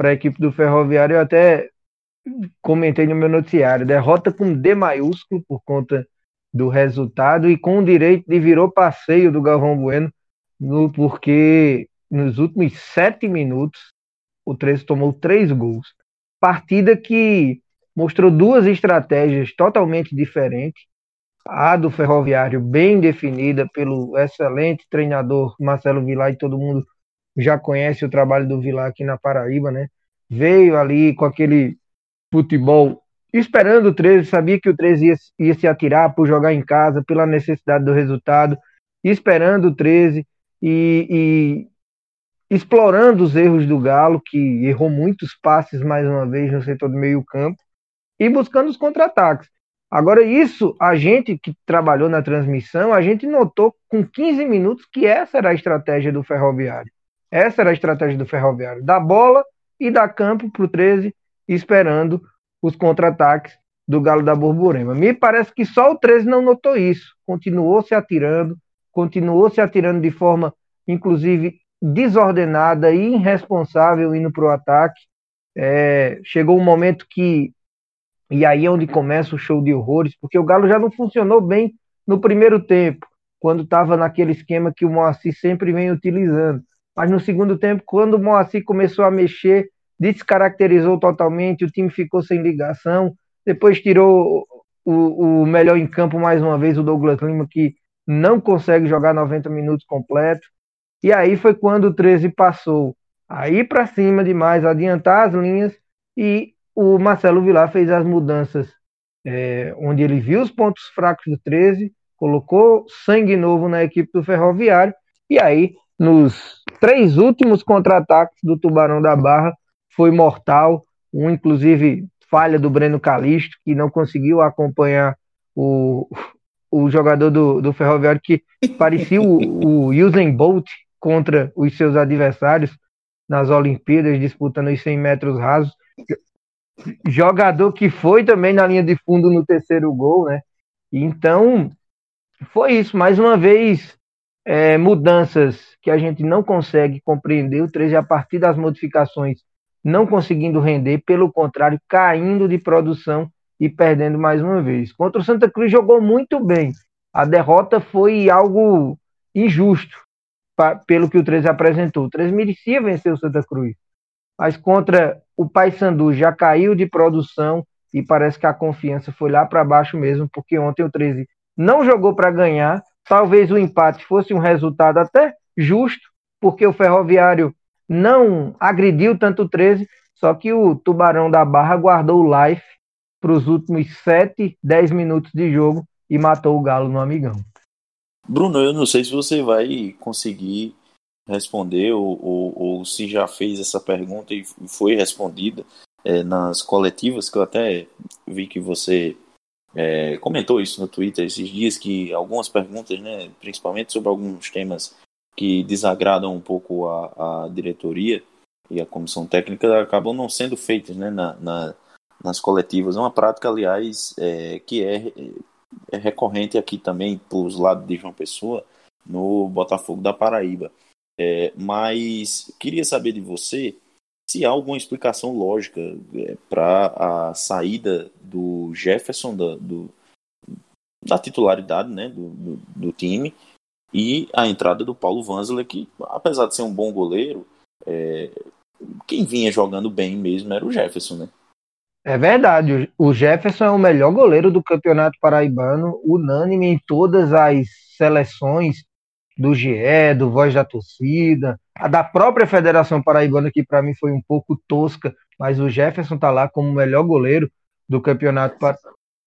para a equipe do Ferroviário, eu até comentei no meu noticiário, derrota com D maiúsculo por conta do resultado e com o direito de virou passeio do Galvão Bueno, no, porque nos últimos sete minutos o 13 tomou três gols. Partida que mostrou duas estratégias totalmente diferentes. A do Ferroviário, bem definida pelo excelente treinador Marcelo Vilar, e todo mundo já conhece o trabalho do Vilar aqui na Paraíba, né? Veio ali com aquele futebol esperando o 13, sabia que o 13 ia, ia se atirar por jogar em casa, pela necessidade do resultado, esperando o 13 e, e explorando os erros do Galo, que errou muitos passes mais uma vez no setor do meio-campo, e buscando os contra-ataques. Agora, isso, a gente que trabalhou na transmissão, a gente notou com 15 minutos que essa era a estratégia do Ferroviário. Essa era a estratégia do Ferroviário: dar bola e dar campo para o 13, esperando os contra-ataques do Galo da Borborema. Me parece que só o 13 não notou isso. Continuou se atirando, continuou se atirando de forma, inclusive, desordenada e irresponsável indo para o ataque. É, chegou um momento que. E aí é onde começa o show de horrores, porque o Galo já não funcionou bem no primeiro tempo, quando estava naquele esquema que o Moacir sempre vem utilizando. Mas no segundo tempo, quando o Moacir começou a mexer, descaracterizou totalmente, o time ficou sem ligação, depois tirou o, o melhor em campo mais uma vez, o Douglas Lima, que não consegue jogar 90 minutos completo. E aí foi quando o 13 passou aí para cima demais, adiantar as linhas e o Marcelo Vilar fez as mudanças é, onde ele viu os pontos fracos do 13, colocou sangue novo na equipe do Ferroviário e aí nos três últimos contra-ataques do Tubarão da Barra foi mortal. Um, inclusive, falha do Breno Calixto, que não conseguiu acompanhar o, o jogador do, do Ferroviário, que parecia o, o Usain Bolt contra os seus adversários nas Olimpíadas, disputando os 100 metros rasos. Jogador que foi também na linha de fundo no terceiro gol, né? Então, foi isso. Mais uma vez, é, mudanças que a gente não consegue compreender. O 13, a partir das modificações, não conseguindo render, pelo contrário, caindo de produção e perdendo mais uma vez. Contra o Santa Cruz jogou muito bem. A derrota foi algo injusto pra, pelo que o 13 apresentou. O 13 merecia vencer o Santa Cruz. Mas contra o Paysandu já caiu de produção e parece que a confiança foi lá para baixo mesmo, porque ontem o 13 não jogou para ganhar. Talvez o empate fosse um resultado até justo, porque o Ferroviário não agrediu tanto o 13, só que o Tubarão da Barra guardou o life para os últimos 7, 10 minutos de jogo e matou o Galo no Amigão. Bruno, eu não sei se você vai conseguir responder ou, ou, ou se já fez essa pergunta e foi respondida é, nas coletivas, que eu até vi que você é, comentou isso no Twitter esses dias, que algumas perguntas, né, principalmente sobre alguns temas que desagradam um pouco a, a diretoria e a comissão técnica acabam não sendo feitas né, na, na, nas coletivas. É uma prática, aliás, é, que é, é recorrente aqui também para os lados de João Pessoa, no Botafogo da Paraíba. É, mas queria saber de você se há alguma explicação lógica é, para a saída do Jefferson da, do, da titularidade né, do, do, do time e a entrada do Paulo Vanzler, que apesar de ser um bom goleiro, é, quem vinha jogando bem mesmo era o Jefferson, né? É verdade, o Jefferson é o melhor goleiro do Campeonato Paraibano, unânime em todas as seleções do GE, do Voz da Torcida, a da própria Federação Paraibana, que para mim foi um pouco tosca, mas o Jefferson tá lá como o melhor goleiro do Campeonato.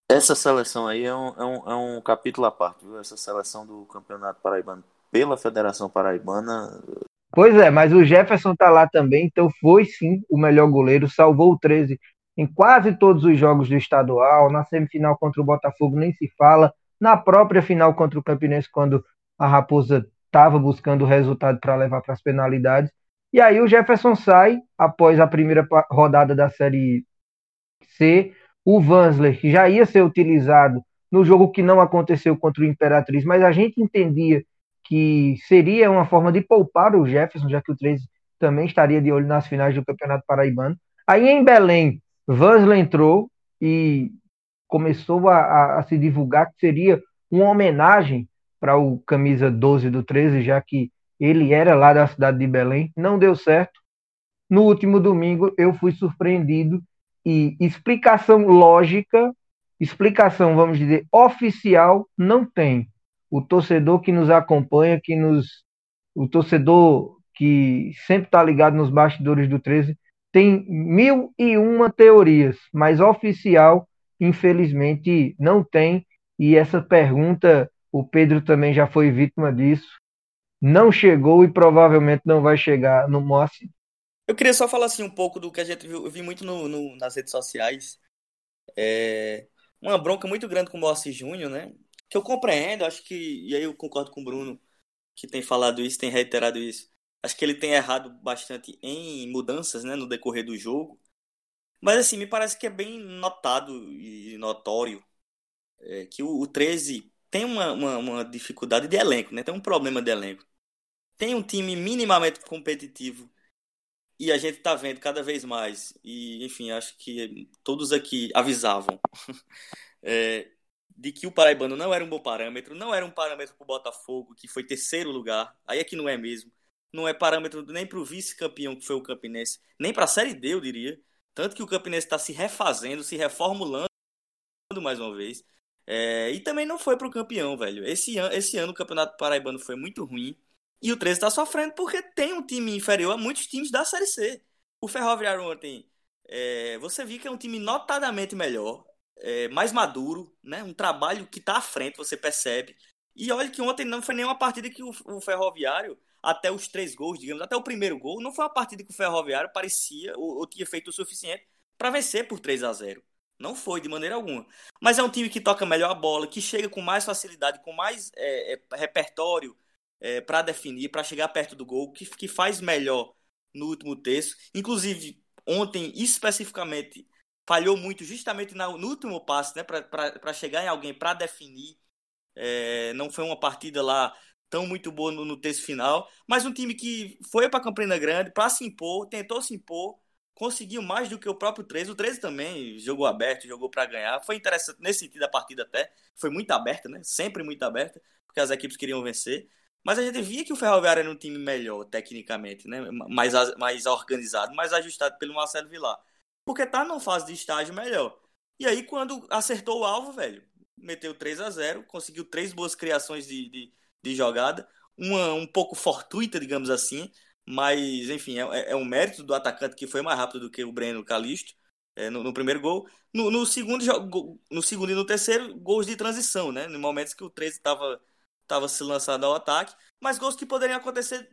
Essa seleção aí é um, é um, é um capítulo à parte, viu? Essa seleção do Campeonato Paraibano pela Federação Paraibana. Pois é, mas o Jefferson tá lá também, então foi sim o melhor goleiro, salvou o 13 em quase todos os jogos do estadual, na semifinal contra o Botafogo nem se fala, na própria final contra o Campinense, quando a Raposa estava buscando o resultado para levar para as penalidades. E aí o Jefferson sai após a primeira rodada da Série C, o Vansler, que já ia ser utilizado no jogo que não aconteceu contra o Imperatriz, mas a gente entendia que seria uma forma de poupar o Jefferson, já que o 13 também estaria de olho nas finais do Campeonato Paraibano. Aí em Belém, Vansler entrou e começou a, a, a se divulgar que seria uma homenagem para o camisa 12 do 13, já que ele era lá da cidade de Belém. Não deu certo. No último domingo eu fui surpreendido e explicação lógica, explicação, vamos dizer, oficial, não tem. O torcedor que nos acompanha, que nos. O torcedor que sempre está ligado nos bastidores do 13, tem mil e uma teorias, mas oficial, infelizmente, não tem. E essa pergunta, o Pedro também já foi vítima disso. Não chegou e provavelmente não vai chegar no Moacir. Eu queria só falar assim um pouco do que a gente viu, eu vi muito no, no, nas redes sociais. É, uma bronca muito grande com o Moacir Júnior, né? Que eu compreendo, acho que, e aí eu concordo com o Bruno, que tem falado isso, tem reiterado isso. Acho que ele tem errado bastante em mudanças, né, no decorrer do jogo. Mas assim, me parece que é bem notado e notório é, que o, o 13 tem uma, uma, uma dificuldade de elenco, né? Tem um problema de elenco. Tem um time minimamente competitivo e a gente está vendo cada vez mais, e enfim, acho que todos aqui avisavam é, de que o Paraibano não era um bom parâmetro, não era um parâmetro para o Botafogo, que foi terceiro lugar, aí é que não é mesmo. Não é parâmetro nem para o vice-campeão, que foi o Campinense, nem para a Série D, eu diria. Tanto que o Campinense está se refazendo, se reformulando mais uma vez. É, e também não foi para o campeão, velho. Esse, an esse ano o Campeonato Paraibano foi muito ruim. E o 13 está sofrendo porque tem um time inferior a muitos times da Série C. O Ferroviário ontem, é, você viu que é um time notadamente melhor, é, mais maduro, né? um trabalho que está à frente, você percebe. E olha que ontem não foi nenhuma partida que o, o Ferroviário, até os três gols, digamos, até o primeiro gol, não foi uma partida que o Ferroviário parecia ou, ou tinha feito o suficiente para vencer por 3 a 0 Não foi de maneira alguma. Mas é um time que toca melhor a bola, que chega com mais facilidade, com mais é, é, repertório é, para definir, para chegar perto do gol, que, que faz melhor no último terço. Inclusive, ontem, especificamente, falhou muito justamente no último passe, né, para chegar em alguém, para definir. É, não foi uma partida lá tão muito boa no, no terço final, mas um time que foi para Campina Grande para se impor, tentou se impor, conseguiu mais do que o próprio 13. O 13 também jogou aberto, jogou para ganhar. Foi interessante nesse sentido a partida até. Foi muito aberta, né? Sempre muito aberta, porque as equipes queriam vencer. Mas a gente via que o Ferroviário era um time melhor, tecnicamente, né? Mais, mais organizado, mais ajustado pelo Marcelo Vilar. Porque tá numa fase de estágio melhor. E aí, quando acertou o alvo, velho, meteu 3 a 0 conseguiu três boas criações de, de, de jogada. Uma um pouco fortuita, digamos assim, mas, enfim, é, é um mérito do atacante que foi mais rápido do que o Breno Calisto é, no, no, primeiro gol. No, no, segundo, no segundo e no terceiro, gols de transição, né? No momentos que o 13 estava tava se lançando ao ataque, mas gols que poderiam acontecer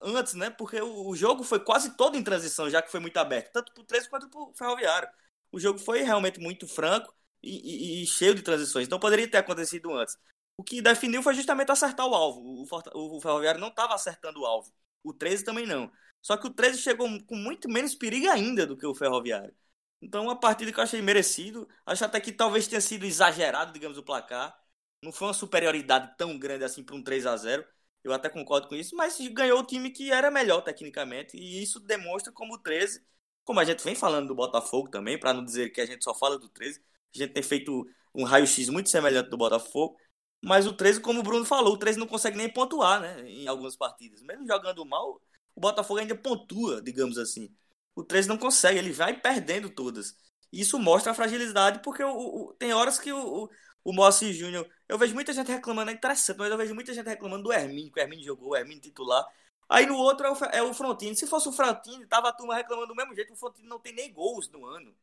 antes, né? Porque o, o jogo foi quase todo em transição, já que foi muito aberto, tanto para o 13 quanto para o Ferroviário. O jogo foi realmente muito franco e, e, e, cheio de transições, então poderia ter acontecido antes. O que definiu foi justamente acertar o alvo. O, o Ferroviário não estava acertando o alvo. O 13 também não. Só que o 13 chegou com muito menos perigo ainda do que o Ferroviário. Então, uma partida que eu achei merecido. Acho até que talvez tenha sido exagerado, digamos, o placar. Não foi uma superioridade tão grande assim para um 3 a 0 Eu até concordo com isso, mas ganhou o time que era melhor tecnicamente. E isso demonstra como o 13, como a gente vem falando do Botafogo também, para não dizer que a gente só fala do 13, a gente tem feito um raio-x muito semelhante do Botafogo. Mas o 13, como o Bruno falou, o 13 não consegue nem pontuar, né? Em algumas partidas. Mesmo jogando mal, o Botafogo ainda pontua, digamos assim. O 13 não consegue, ele vai perdendo todas. Isso mostra a fragilidade, porque o, o tem horas que o, o, o Moacir Júnior. Eu vejo muita gente reclamando, é interessante, mas eu vejo muita gente reclamando do Hermínio, que o Hermínio jogou, o Hermínio titular. Aí no outro é o, é o Frontini. Se fosse o Frontini, tava a turma reclamando do mesmo jeito. O Frontini não tem nem gols no ano.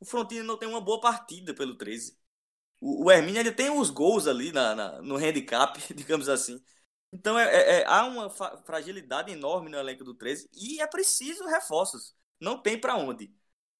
O Frontini não tem uma boa partida pelo 13. O, o Hermínio ele tem os gols ali na, na, no handicap, digamos assim. Então é, é, é há uma fragilidade enorme no elenco do 13 e é preciso reforços. Não tem para onde.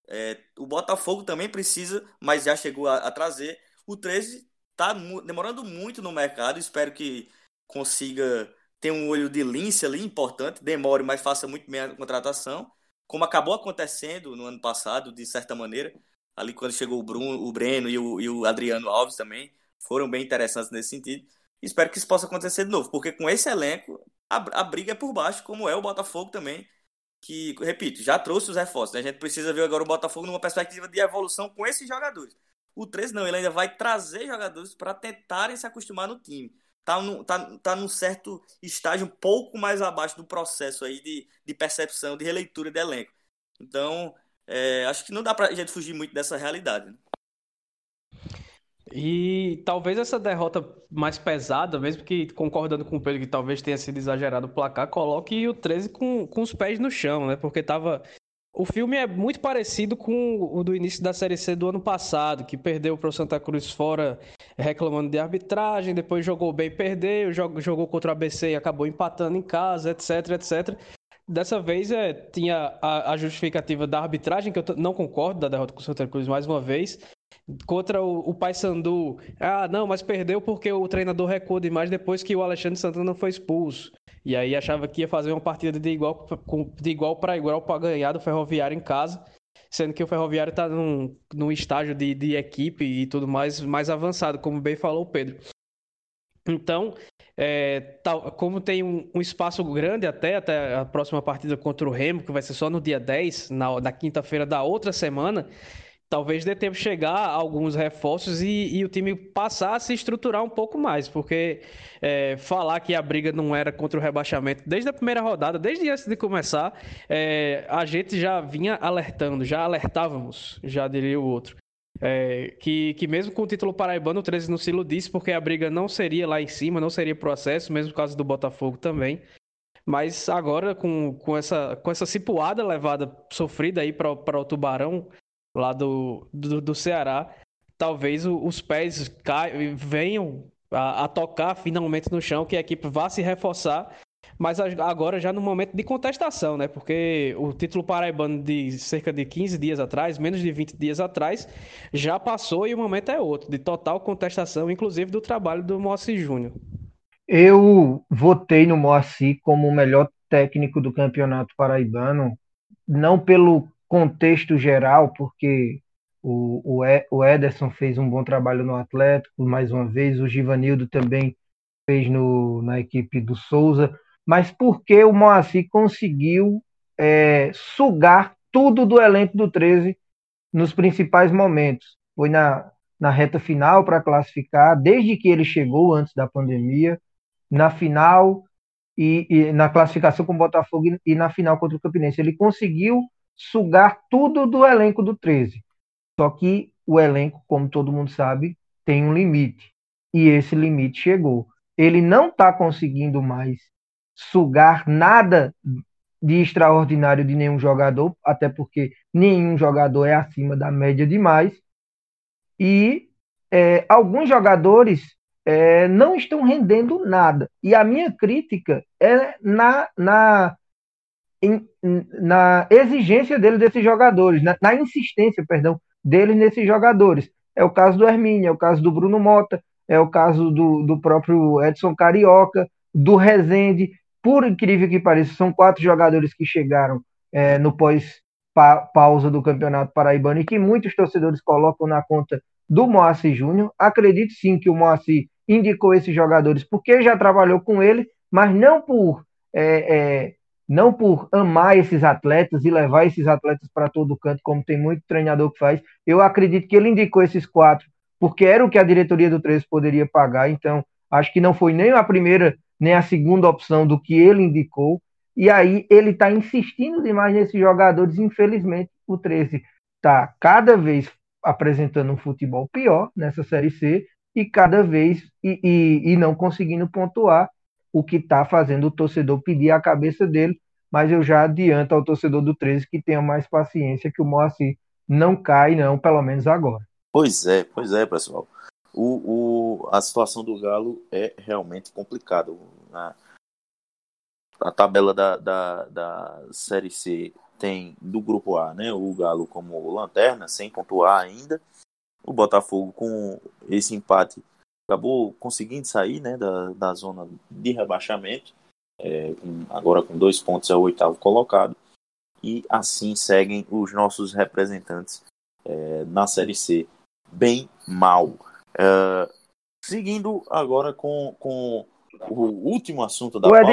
É, o Botafogo também precisa, mas já chegou a, a trazer. O 13 está demorando muito no mercado. Espero que consiga ter um olho de lince ali importante. Demore, mas faça muito bem a contratação. Como acabou acontecendo no ano passado, de certa maneira ali quando chegou o Bruno, o Breno e o, e o Adriano Alves também, foram bem interessantes nesse sentido. Espero que isso possa acontecer de novo, porque com esse elenco, a, a briga é por baixo, como é o Botafogo também, que, repito, já trouxe os reforços. Né? A gente precisa ver agora o Botafogo numa perspectiva de evolução com esses jogadores. O 13 não, ele ainda vai trazer jogadores para tentarem se acostumar no time. Tá, no, tá, tá num certo estágio um pouco mais abaixo do processo aí de, de percepção, de releitura de elenco. Então, é, acho que não dá pra gente fugir muito dessa realidade. Né? E talvez essa derrota mais pesada, mesmo que concordando com o Pedro que talvez tenha sido exagerado o placar, coloque o 13 com, com os pés no chão, né? Porque tava. O filme é muito parecido com o do início da Série C do ano passado, que perdeu para o Santa Cruz fora reclamando de arbitragem, depois jogou bem, perdeu, jogou contra o ABC e acabou empatando em casa, etc, etc. Dessa vez é, tinha a, a, justificativa da arbitragem, que eu não concordo da derrota com o Santa Cruz mais uma vez. Contra o, o Paysandu, ah, não, mas perdeu porque o treinador recuou demais depois que o Alexandre Santana foi expulso. E aí achava que ia fazer uma partida de igual, de igual para igual para ganhar do Ferroviário em casa, sendo que o Ferroviário está num, num estágio de, de equipe e tudo mais, mais avançado, como bem falou o Pedro. Então, é, tal, como tem um, um, espaço grande até, até a próxima partida contra o Remo, que vai ser só no dia 10, na, na quinta-feira da outra semana, talvez dê tempo chegar a alguns reforços e, e, o time passar a se estruturar um pouco mais, porque é, falar que a briga não era contra o rebaixamento desde a primeira rodada, desde antes de começar, é, a gente já vinha alertando, já alertávamos, já diria o outro. É, que, que mesmo com o título paraibano, o 13 não se iludisse, porque a briga não seria lá em cima, não seria processo, mesmo por causa do Botafogo também. Mas agora, com, com, essa, com essa cipuada levada, sofrida aí para o Tubarão, lá do, do, do Ceará, talvez os pés cai, venham a, a, tocar finalmente no chão, que a equipe vá se reforçar mas agora já no momento de contestação, né? Porque o título paraibano de cerca de 15 dias atrás, menos de 20 dias atrás, já passou e o momento é outro, de total contestação, inclusive do trabalho do Moacir Júnior. Eu votei no Moacir como o melhor técnico do Campeonato Paraibano, não pelo contexto geral, porque o, o Ederson fez um bom trabalho no Atlético, mais uma vez, o Givanildo também fez no, na equipe do Souza, mas porque o Moacir conseguiu é, sugar tudo do elenco do 13 nos principais momentos. Foi na, na reta final para classificar, desde que ele chegou antes da pandemia, na final e, e, na classificação com o Botafogo e, e na final contra o Campinense. Ele conseguiu sugar tudo do elenco do 13. Só que o elenco, como todo mundo sabe, tem um limite. E esse limite chegou. Ele não está conseguindo mais sugar nada de extraordinário de nenhum jogador, até porque nenhum jogador é acima da média demais. E é, alguns jogadores é, não estão rendendo nada. E a minha crítica é na, na, em, na exigência dele desses jogadores, na, na insistência, perdão, deles nesses jogadores. É o caso do Hermínio, é o caso do Bruno Mota, é o caso do, do próprio Edson Carioca, do Rezende. Por incrível que pareça, são quatro jogadores que chegaram é, no pós-pausa do Campeonato Paraibano e que muitos torcedores colocam na conta do Moacir Júnior. Acredito sim que o Moacir indicou esses jogadores porque já trabalhou com ele, mas não por é, é, não por amar esses atletas e levar esses atletas para todo canto, como tem muito treinador que faz. Eu acredito que ele indicou esses quatro, porque era o que a diretoria do 13 poderia pagar. Então, acho que não foi nem a primeira nem a segunda opção do que ele indicou. E aí ele está insistindo demais nesses jogadores. Infelizmente, o 13 está cada vez apresentando um futebol pior nessa Série C e cada vez e, e, e não conseguindo pontuar o que está fazendo o torcedor pedir a cabeça dele, mas eu já adianto ao torcedor do 13 que tenha mais paciência que o Moacir não cai, não, pelo menos agora. Pois é, pois é, pessoal. O, o, a situação do Galo é realmente complicada. A, a tabela da, da, da Série C tem do grupo A, né? O Galo como lanterna, sem pontuar ainda. O Botafogo com esse empate acabou conseguindo sair né, da, da zona de rebaixamento, é, com, agora com dois pontos é o oitavo colocado, e assim seguem os nossos representantes é, na Série C, bem mal. É, seguindo agora com, com o último assunto da o pauta,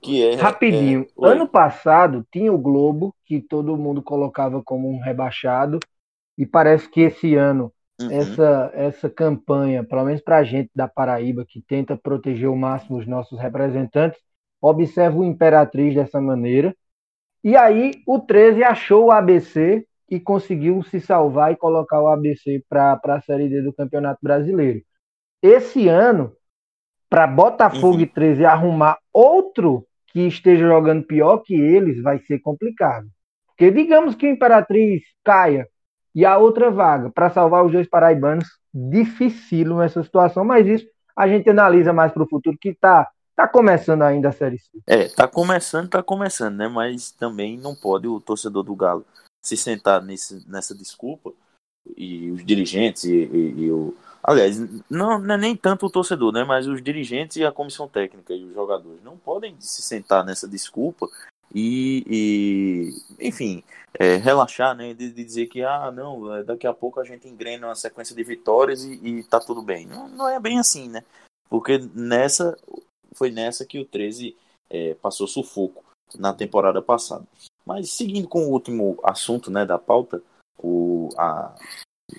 que é... Rapidinho, é, ano passado tinha o Globo, que todo mundo colocava como um rebaixado, e parece que esse ano Uhum. essa, essa campanha, pelo menos para a gente da Paraíba, que tenta proteger ao máximo os nossos representantes, observa o Imperatriz dessa maneira. E aí o 13 achou o ABC e conseguiu se salvar e colocar o ABC para a Série D do Campeonato Brasileiro. Esse ano, para Botafogo uhum. e 13 arrumar outro que esteja jogando pior que eles, vai ser complicado. Porque digamos que o Imperatriz caia e a outra vaga para salvar os dois paraibanos. Dificílimo essa situação, mas isso a gente analisa mais para o futuro, que está tá começando ainda a Série C. É, tá começando, tá começando, né? Mas também não pode o torcedor do Galo se sentar nesse, nessa desculpa e os dirigentes e, e, e o. Aliás, não, não é nem tanto o torcedor, né? Mas os dirigentes e a comissão técnica e os jogadores não podem se sentar nessa desculpa e, e enfim, é, relaxar, né? De, de, dizer que, ah, não, é, daqui a pouco a gente engrena uma sequência de vitórias e, e tá tudo bem. Não, não é bem assim, né? Porque nessa, foi nessa que o 13 é, passou sufoco na temporada passada. Mas seguindo com o último assunto, né, da pauta, o, a,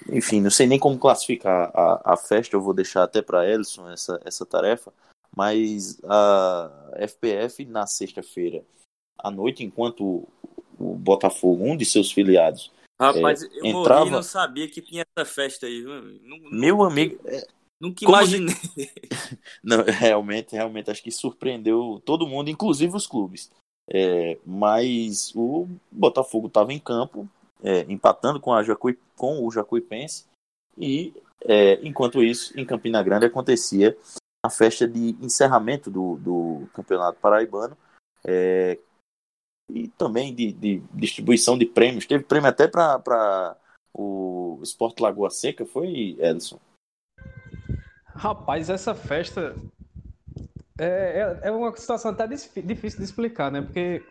enfim, não sei nem como classificar a, a festa, eu vou deixar até para Elson essa, essa tarefa, mas a FPF na sexta-feira à noite, enquanto o Botafogo, um de seus filiados. Rapaz, é, eu entrava... morri não sabia que tinha essa festa aí. Não, Meu amigo. É... Nunca imaginei. não, realmente, realmente, acho que surpreendeu todo mundo, inclusive os clubes. É, mas o Botafogo estava em campo, é, empatando com, Jacuí, com o Jacuipense, e é, enquanto isso, em Campina Grande acontecia a festa de encerramento do, do Campeonato Paraibano é, e também de, de, distribuição de prêmios. Teve prêmio até para o Esporte Lagoa Seca, foi, Edson? Rapaz, essa festa é, é, é uma situação até difícil de explicar, né? Porque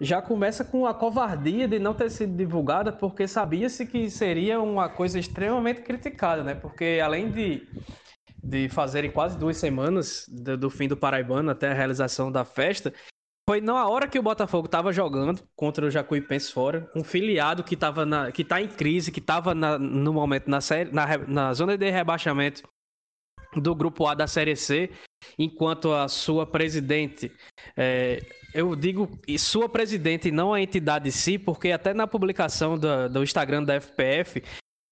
já começa com a covardia de não ter sido divulgada, porque sabia-se que seria uma coisa extremamente criticada, né? Porque além de, de fazerem quase duas semanas do, do fim do Paraibano até a realização da festa, foi na hora que o Botafogo estava jogando contra o Jacuipense fora, um filiado que estava na, que tá em crise, que estava no momento na, série, na, na zona de rebaixamento do grupo A da Série C, enquanto a sua presidente, é, eu digo sua presidente e não a entidade em si, porque até na publicação do, do Instagram da FPF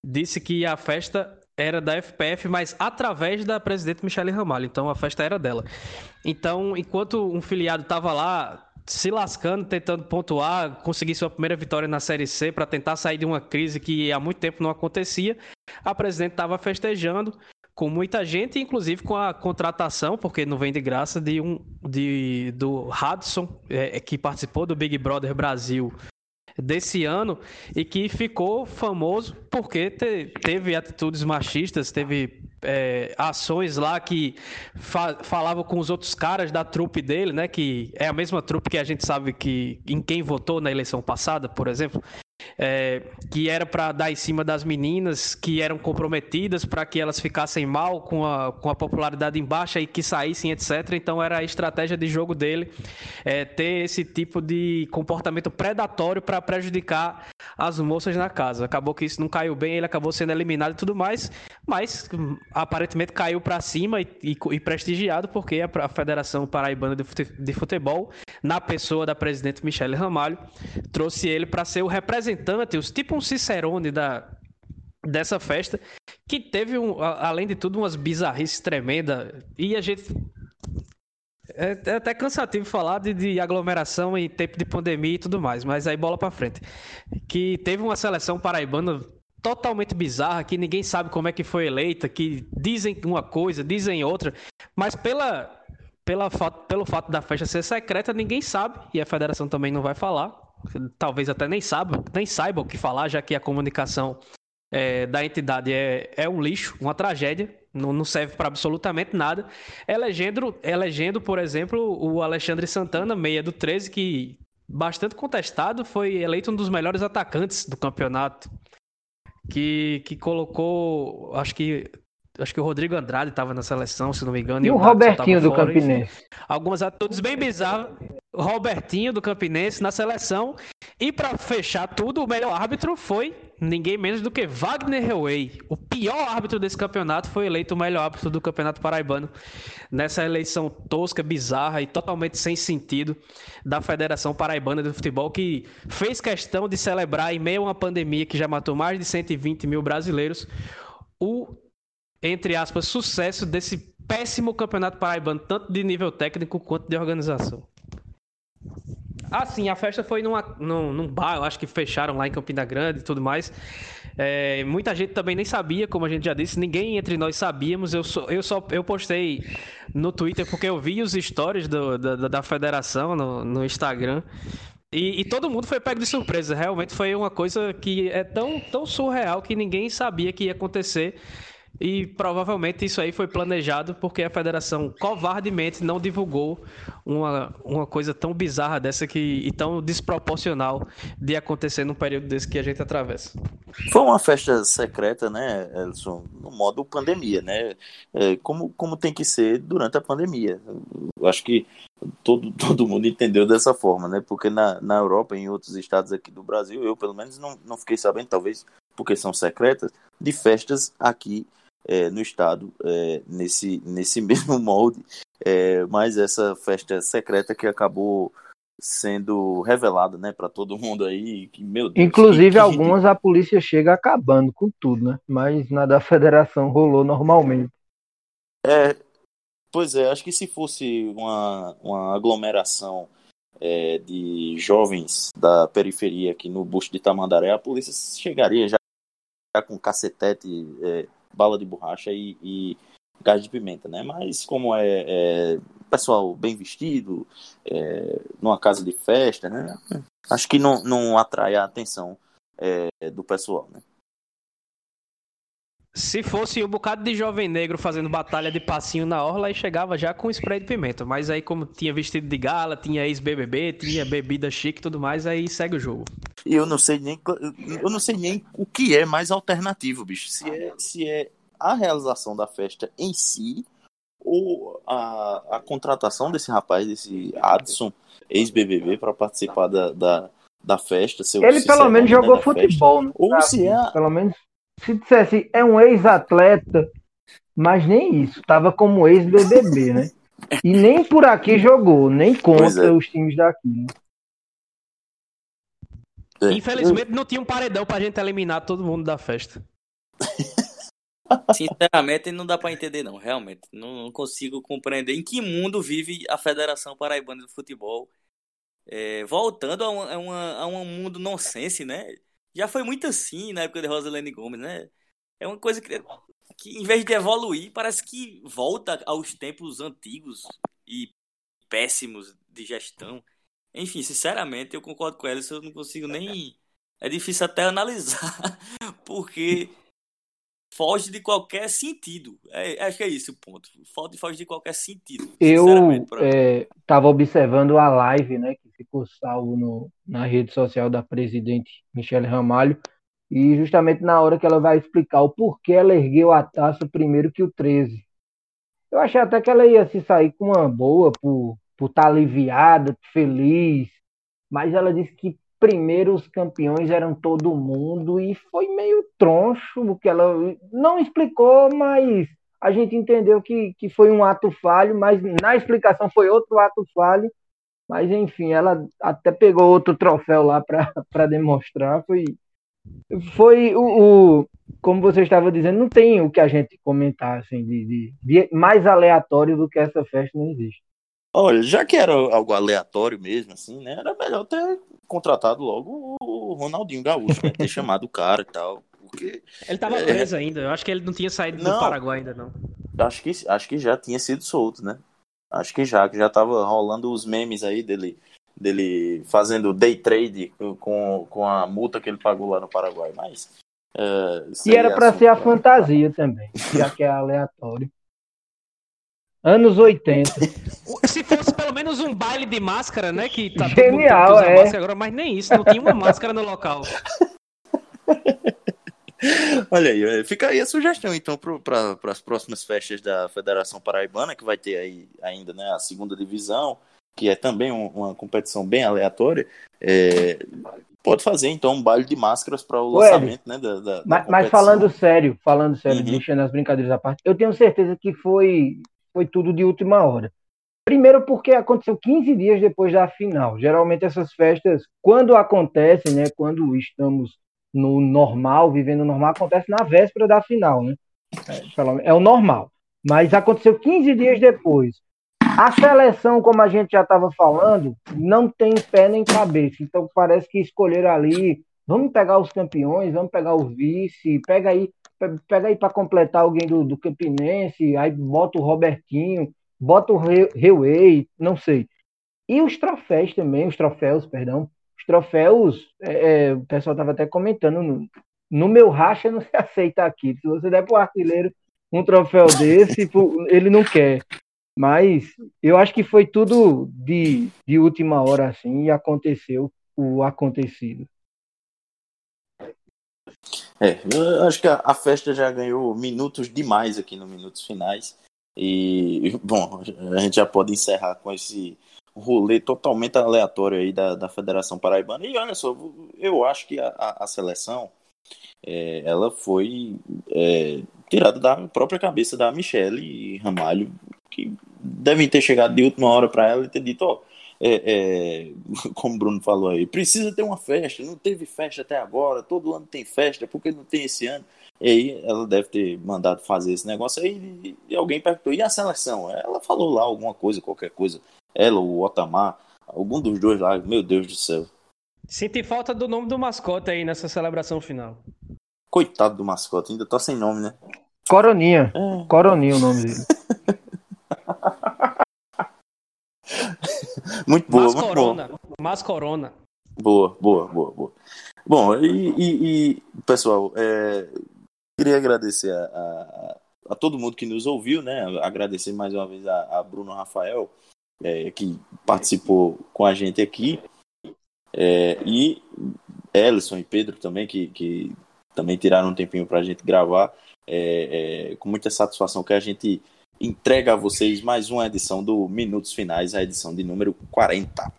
disse que a festa era da FPF, mas através da presidente Michele Ramalho. Então a festa era dela. Então, enquanto um filiado estava lá se lascando, tentando pontuar, conseguir sua primeira vitória na Série C para tentar sair de uma crise que há muito tempo não acontecia, a presidente estava festejando com muita gente, inclusive com a contratação, porque não vem de graça, de um de, do Hudson, é, que participou do Big Brother Brasil desse ano e que ficou famoso porque te, teve atitudes machistas, teve é, ações lá que fa falavam com os outros caras da trupe dele, né? Que é a mesma trupe que a gente sabe que em quem votou na eleição passada, por exemplo é, que era para dar em cima das meninas que eram comprometidas para que elas ficassem mal com a, com a popularidade em baixa e que saíssem, etc. Então era a estratégia de jogo dele é, ter esse tipo de comportamento predatório para prejudicar as moças na casa. Acabou que isso não caiu bem, ele acabou sendo eliminado e tudo mais, mas aparentemente caiu para cima e, e, e, prestigiado porque a, a Federação Paraibana de Futebol, na pessoa da presidente Michele Ramalho, trouxe ele para ser o representante representantes, tipo um Cicerone da, dessa festa, que teve, um, além de tudo, umas bizarrices tremendas. E a gente. É, é até cansativo falar de, de, aglomeração em tempo de pandemia e tudo mais, mas aí bola para frente. Que teve uma seleção paraibana totalmente bizarra, que ninguém sabe como é que foi eleita, que dizem uma coisa, dizem outra, mas pela, pela, pelo fato da festa ser secreta, ninguém sabe, e a federação também não vai falar talvez até nem saiba, nem saiba o que falar, já que a comunicação é, da entidade é, é um lixo, uma tragédia, não, não serve para absolutamente nada. Elegendo, elegendo, por exemplo, o Alexandre Santana, meia do 13, que bastante contestado, foi eleito um dos melhores atacantes do campeonato. Que, que colocou, acho que acho que o Rodrigo Andrade estava na seleção, se não me engano. E, e o, Robertinho do fora, Campinense. Enfim, algumas atitudes bem bizarras. Robertinho do Campinense na seleção. E para fechar tudo, o melhor árbitro foi ninguém menos do que Wagner Hellway. O pior árbitro desse campeonato foi eleito o melhor árbitro do Campeonato Paraibano. Nessa eleição tosca, bizarra e totalmente sem sentido da Federação Paraibana de Futebol, que fez questão de celebrar, em meio a uma pandemia que já matou mais de 120 mil brasileiros, o entre aspas, sucesso desse péssimo campeonato paraibano, tanto de nível técnico quanto de organização. Ah, sim, a festa foi numa, num, num bar, eu acho que fecharam lá em Campina Grande e tudo mais. É, muita gente também nem sabia, como a gente já disse, ninguém entre nós sabíamos. Eu só, eu só eu postei no Twitter porque eu vi os stories do, da, da federação no, no Instagram. E, e, todo mundo foi pego de surpresa. Realmente foi uma coisa que é tão, tão surreal que ninguém sabia que ia acontecer. E provavelmente isso aí foi planejado porque a federação covardemente não divulgou uma, uma coisa tão bizarra dessa que, e tão desproporcional de acontecer num período desse que a gente atravessa. Foi uma festa secreta, né, Elson? No modo pandemia, né? É, como, como tem que ser durante a pandemia. Eu acho que todo, todo mundo entendeu dessa forma, né? Porque na, na Europa e em outros estados aqui do Brasil, eu pelo menos não, não fiquei sabendo, talvez porque são secretas, de festas aqui é, no estado é, nesse, nesse mesmo molde, é, mas essa festa secreta que acabou sendo revelada, né, para todo mundo aí, que meu Deus. Inclusive que, algumas a polícia chega acabando com tudo, né? Mas na da federação rolou normalmente. É, pois é, acho que se fosse uma, uma aglomeração é, de jovens da periferia aqui no busto de Tamandaré, a polícia chegaria já com cacetete, é, bala de borracha e, e, gás de pimenta, né? Mas como é, é pessoal bem vestido, é, numa casa de festa, né? Acho que não, não atrai a atenção é, do pessoal, né? Se fosse um bocado de jovem negro fazendo batalha de passinho na orla, aí chegava já com spray de pimenta. Mas aí, como tinha vestido de gala, tinha ex-BBB, tinha bebida chique e tudo mais, aí segue o jogo. E eu não sei nem, eu não sei nem o que é mais alternativo, bicho. Se é, se é a realização da festa em si ou a, a contratação desse rapaz, desse Adson, ex-BBB, para participar da, da, da festa. Ele pelo menos jogou futebol, né? Ou se é. Pelo menos se dissesse é um ex-atleta, mas nem isso, tava como ex-BBB, né? E nem por aqui jogou, nem contra é. os times daqui. Né? É. Infelizmente não tinha um paredão pra gente eliminar todo mundo da festa. Sinceramente, não dá para entender, não. Realmente, não, não, consigo compreender em que mundo vive a Federação Paraibana de Futebol. É, voltando a, uma, a, uma, a um mundo nonsense, né? Já foi muito assim na época de Rosalene Gomes, né? É uma coisa que, que, em vez de evoluir, parece que volta aos tempos antigos e péssimos de gestão. Enfim, sinceramente, eu concordo com ela, eu não consigo nem. É difícil até analisar, porque foge de qualquer sentido. É, acho que é isso o ponto. Foge de qualquer sentido. Eu estava é, observando a live, né, que ficou salvo no, na rede social da presidente Michele Ramalho, e justamente na hora que ela vai explicar o porquê ela ergueu a taça primeiro que o 13. Eu achei até que ela ia se sair com uma boa por por tá aliviada, feliz, mas ela disse que primeiro os campeões eram todo mundo e foi meio troncho, porque ela não explicou, mas a gente entendeu que, que foi um ato falho, mas na explicação foi outro ato falho, mas enfim, ela até pegou outro troféu lá para demonstrar. Foi, foi o, o, Como você estava dizendo, não tem o que a gente comentar assim, de, de, de mais aleatório do que essa festa não existe. Olha, já que era algo aleatório mesmo, assim, né? Era melhor ter contratado logo o Ronaldinho Gaúcho, né? ter chamado o cara e tal. Porque. Ele tava é... preso ainda. Eu acho que ele não tinha saído não, do Paraguai ainda, não. Acho que, acho que já tinha sido solto, né? Acho que já, que já tava rolando os memes aí dele, dele fazendo day trade com, com a multa que ele pagou lá no Paraguai. Mas. Uh, e era para ser a fantasia também, já que é aleatório. Anos 80. Se fosse pelo menos um baile de máscara, né? Que tá Genial, todo mundo é. agora, mas nem isso, não tinha uma máscara no local. Olha aí, fica aí a sugestão então para as próximas festas da Federação Paraibana, que vai ter aí ainda né, a segunda divisão, que é também um, uma competição bem aleatória. É, pode fazer então um baile de máscaras para o lançamento né, da, da, mas, da mas, falando sério, falando sério, uhum. deixando as brincadeiras à parte, eu tenho certeza que foi, foi tudo de última hora. Primeiro porque aconteceu 15 dias depois da final. Geralmente essas festas, quando acontecem, né, quando estamos no normal, vivendo normal, acontece na véspera da final, né? É, é o normal. Mas aconteceu 15 dias depois. A seleção, como a gente já estava falando, não tem pé nem cabeça. Então parece que escolheram ali, vamos pegar os campeões, vamos pegar o vice, pega aí, pega aí para completar alguém do, do Campinense, aí bota o Robertinho, bota o Reway, não sei. E os troféus também, os troféus, perdão, troféus, é, é, o pessoal estava até comentando, no, no, meu racha não se aceita aqui. Se você der para o artilheiro um troféu desse, ele não quer. Mas eu acho que foi tudo de, de última hora assim e aconteceu o acontecido. É, eu acho que a, a, festa já ganhou minutos demais aqui no Minutos Finais. E, bom, a gente já pode encerrar com esse rolê totalmente aleatório aí da, da Federação Paraibana. E olha só, eu acho que a, a, a seleção é, ela foi é, tirada da própria cabeça da Michelle Ramalho, que devem ter chegado de última hora para ela e ter dito: ó, é, é, como o Bruno falou aí, precisa ter uma festa, não teve festa até agora, todo ano tem festa, por que não tem esse ano? E aí ela deve ter mandado fazer esse negócio aí e alguém perguntou, e a seleção? Ela falou lá alguma coisa, qualquer coisa ela, o Otamar, algum dos dois lá, meu Deus do céu. Senti falta do nome do mascote aí nessa celebração final. Coitado do mascote, ainda tá sem nome, né? Coroninha. É. Coroninha o nome dele. muito boa, Mas muito corona. boa. Mas corona. Boa, boa, boa, boa. Bom, e, e, e pessoal, é, queria agradecer a, a, a, todo mundo que nos ouviu, né? Agradecer mais uma vez a, a Bruno Rafael, é, que participou com a gente aqui. É, e Ellison e Pedro também, que, que também tiraram um tempinho para a gente gravar. É, é, com muita satisfação que a gente entrega a vocês mais uma edição do Minutos Finais, a edição de número 40.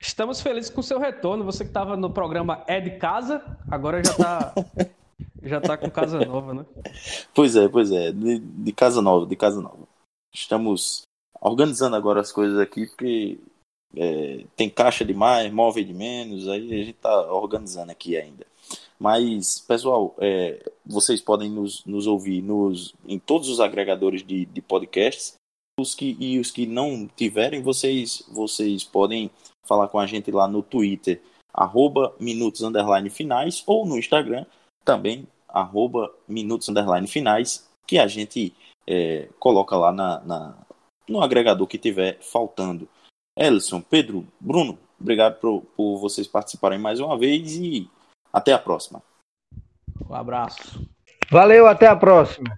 Estamos felizes com o seu retorno. Você que estava no programa É de Casa, agora já está já tá com casa nova, né? Pois é, pois é. De, de, casa nova, de casa nova. Estamos organizando agora as coisas aqui, porque é, tem caixa de mais, móvel de menos, aí a gente está organizando aqui ainda. Mas, pessoal, é, vocês podem nos, nos ouvir nos, em todos os agregadores de, de podcasts. Os que, e os que não tiverem, vocês, vocês podem falar com a gente lá no Twitter, arroba minutos underline finais, ou no Instagram, também, arroba minutos underline finais, que a gente é, coloca lá na, na, no agregador que tiver faltando. Ellison, Pedro, Bruno, obrigado por, por vocês participarem mais uma vez e até a próxima. Um abraço. Valeu, até a próxima.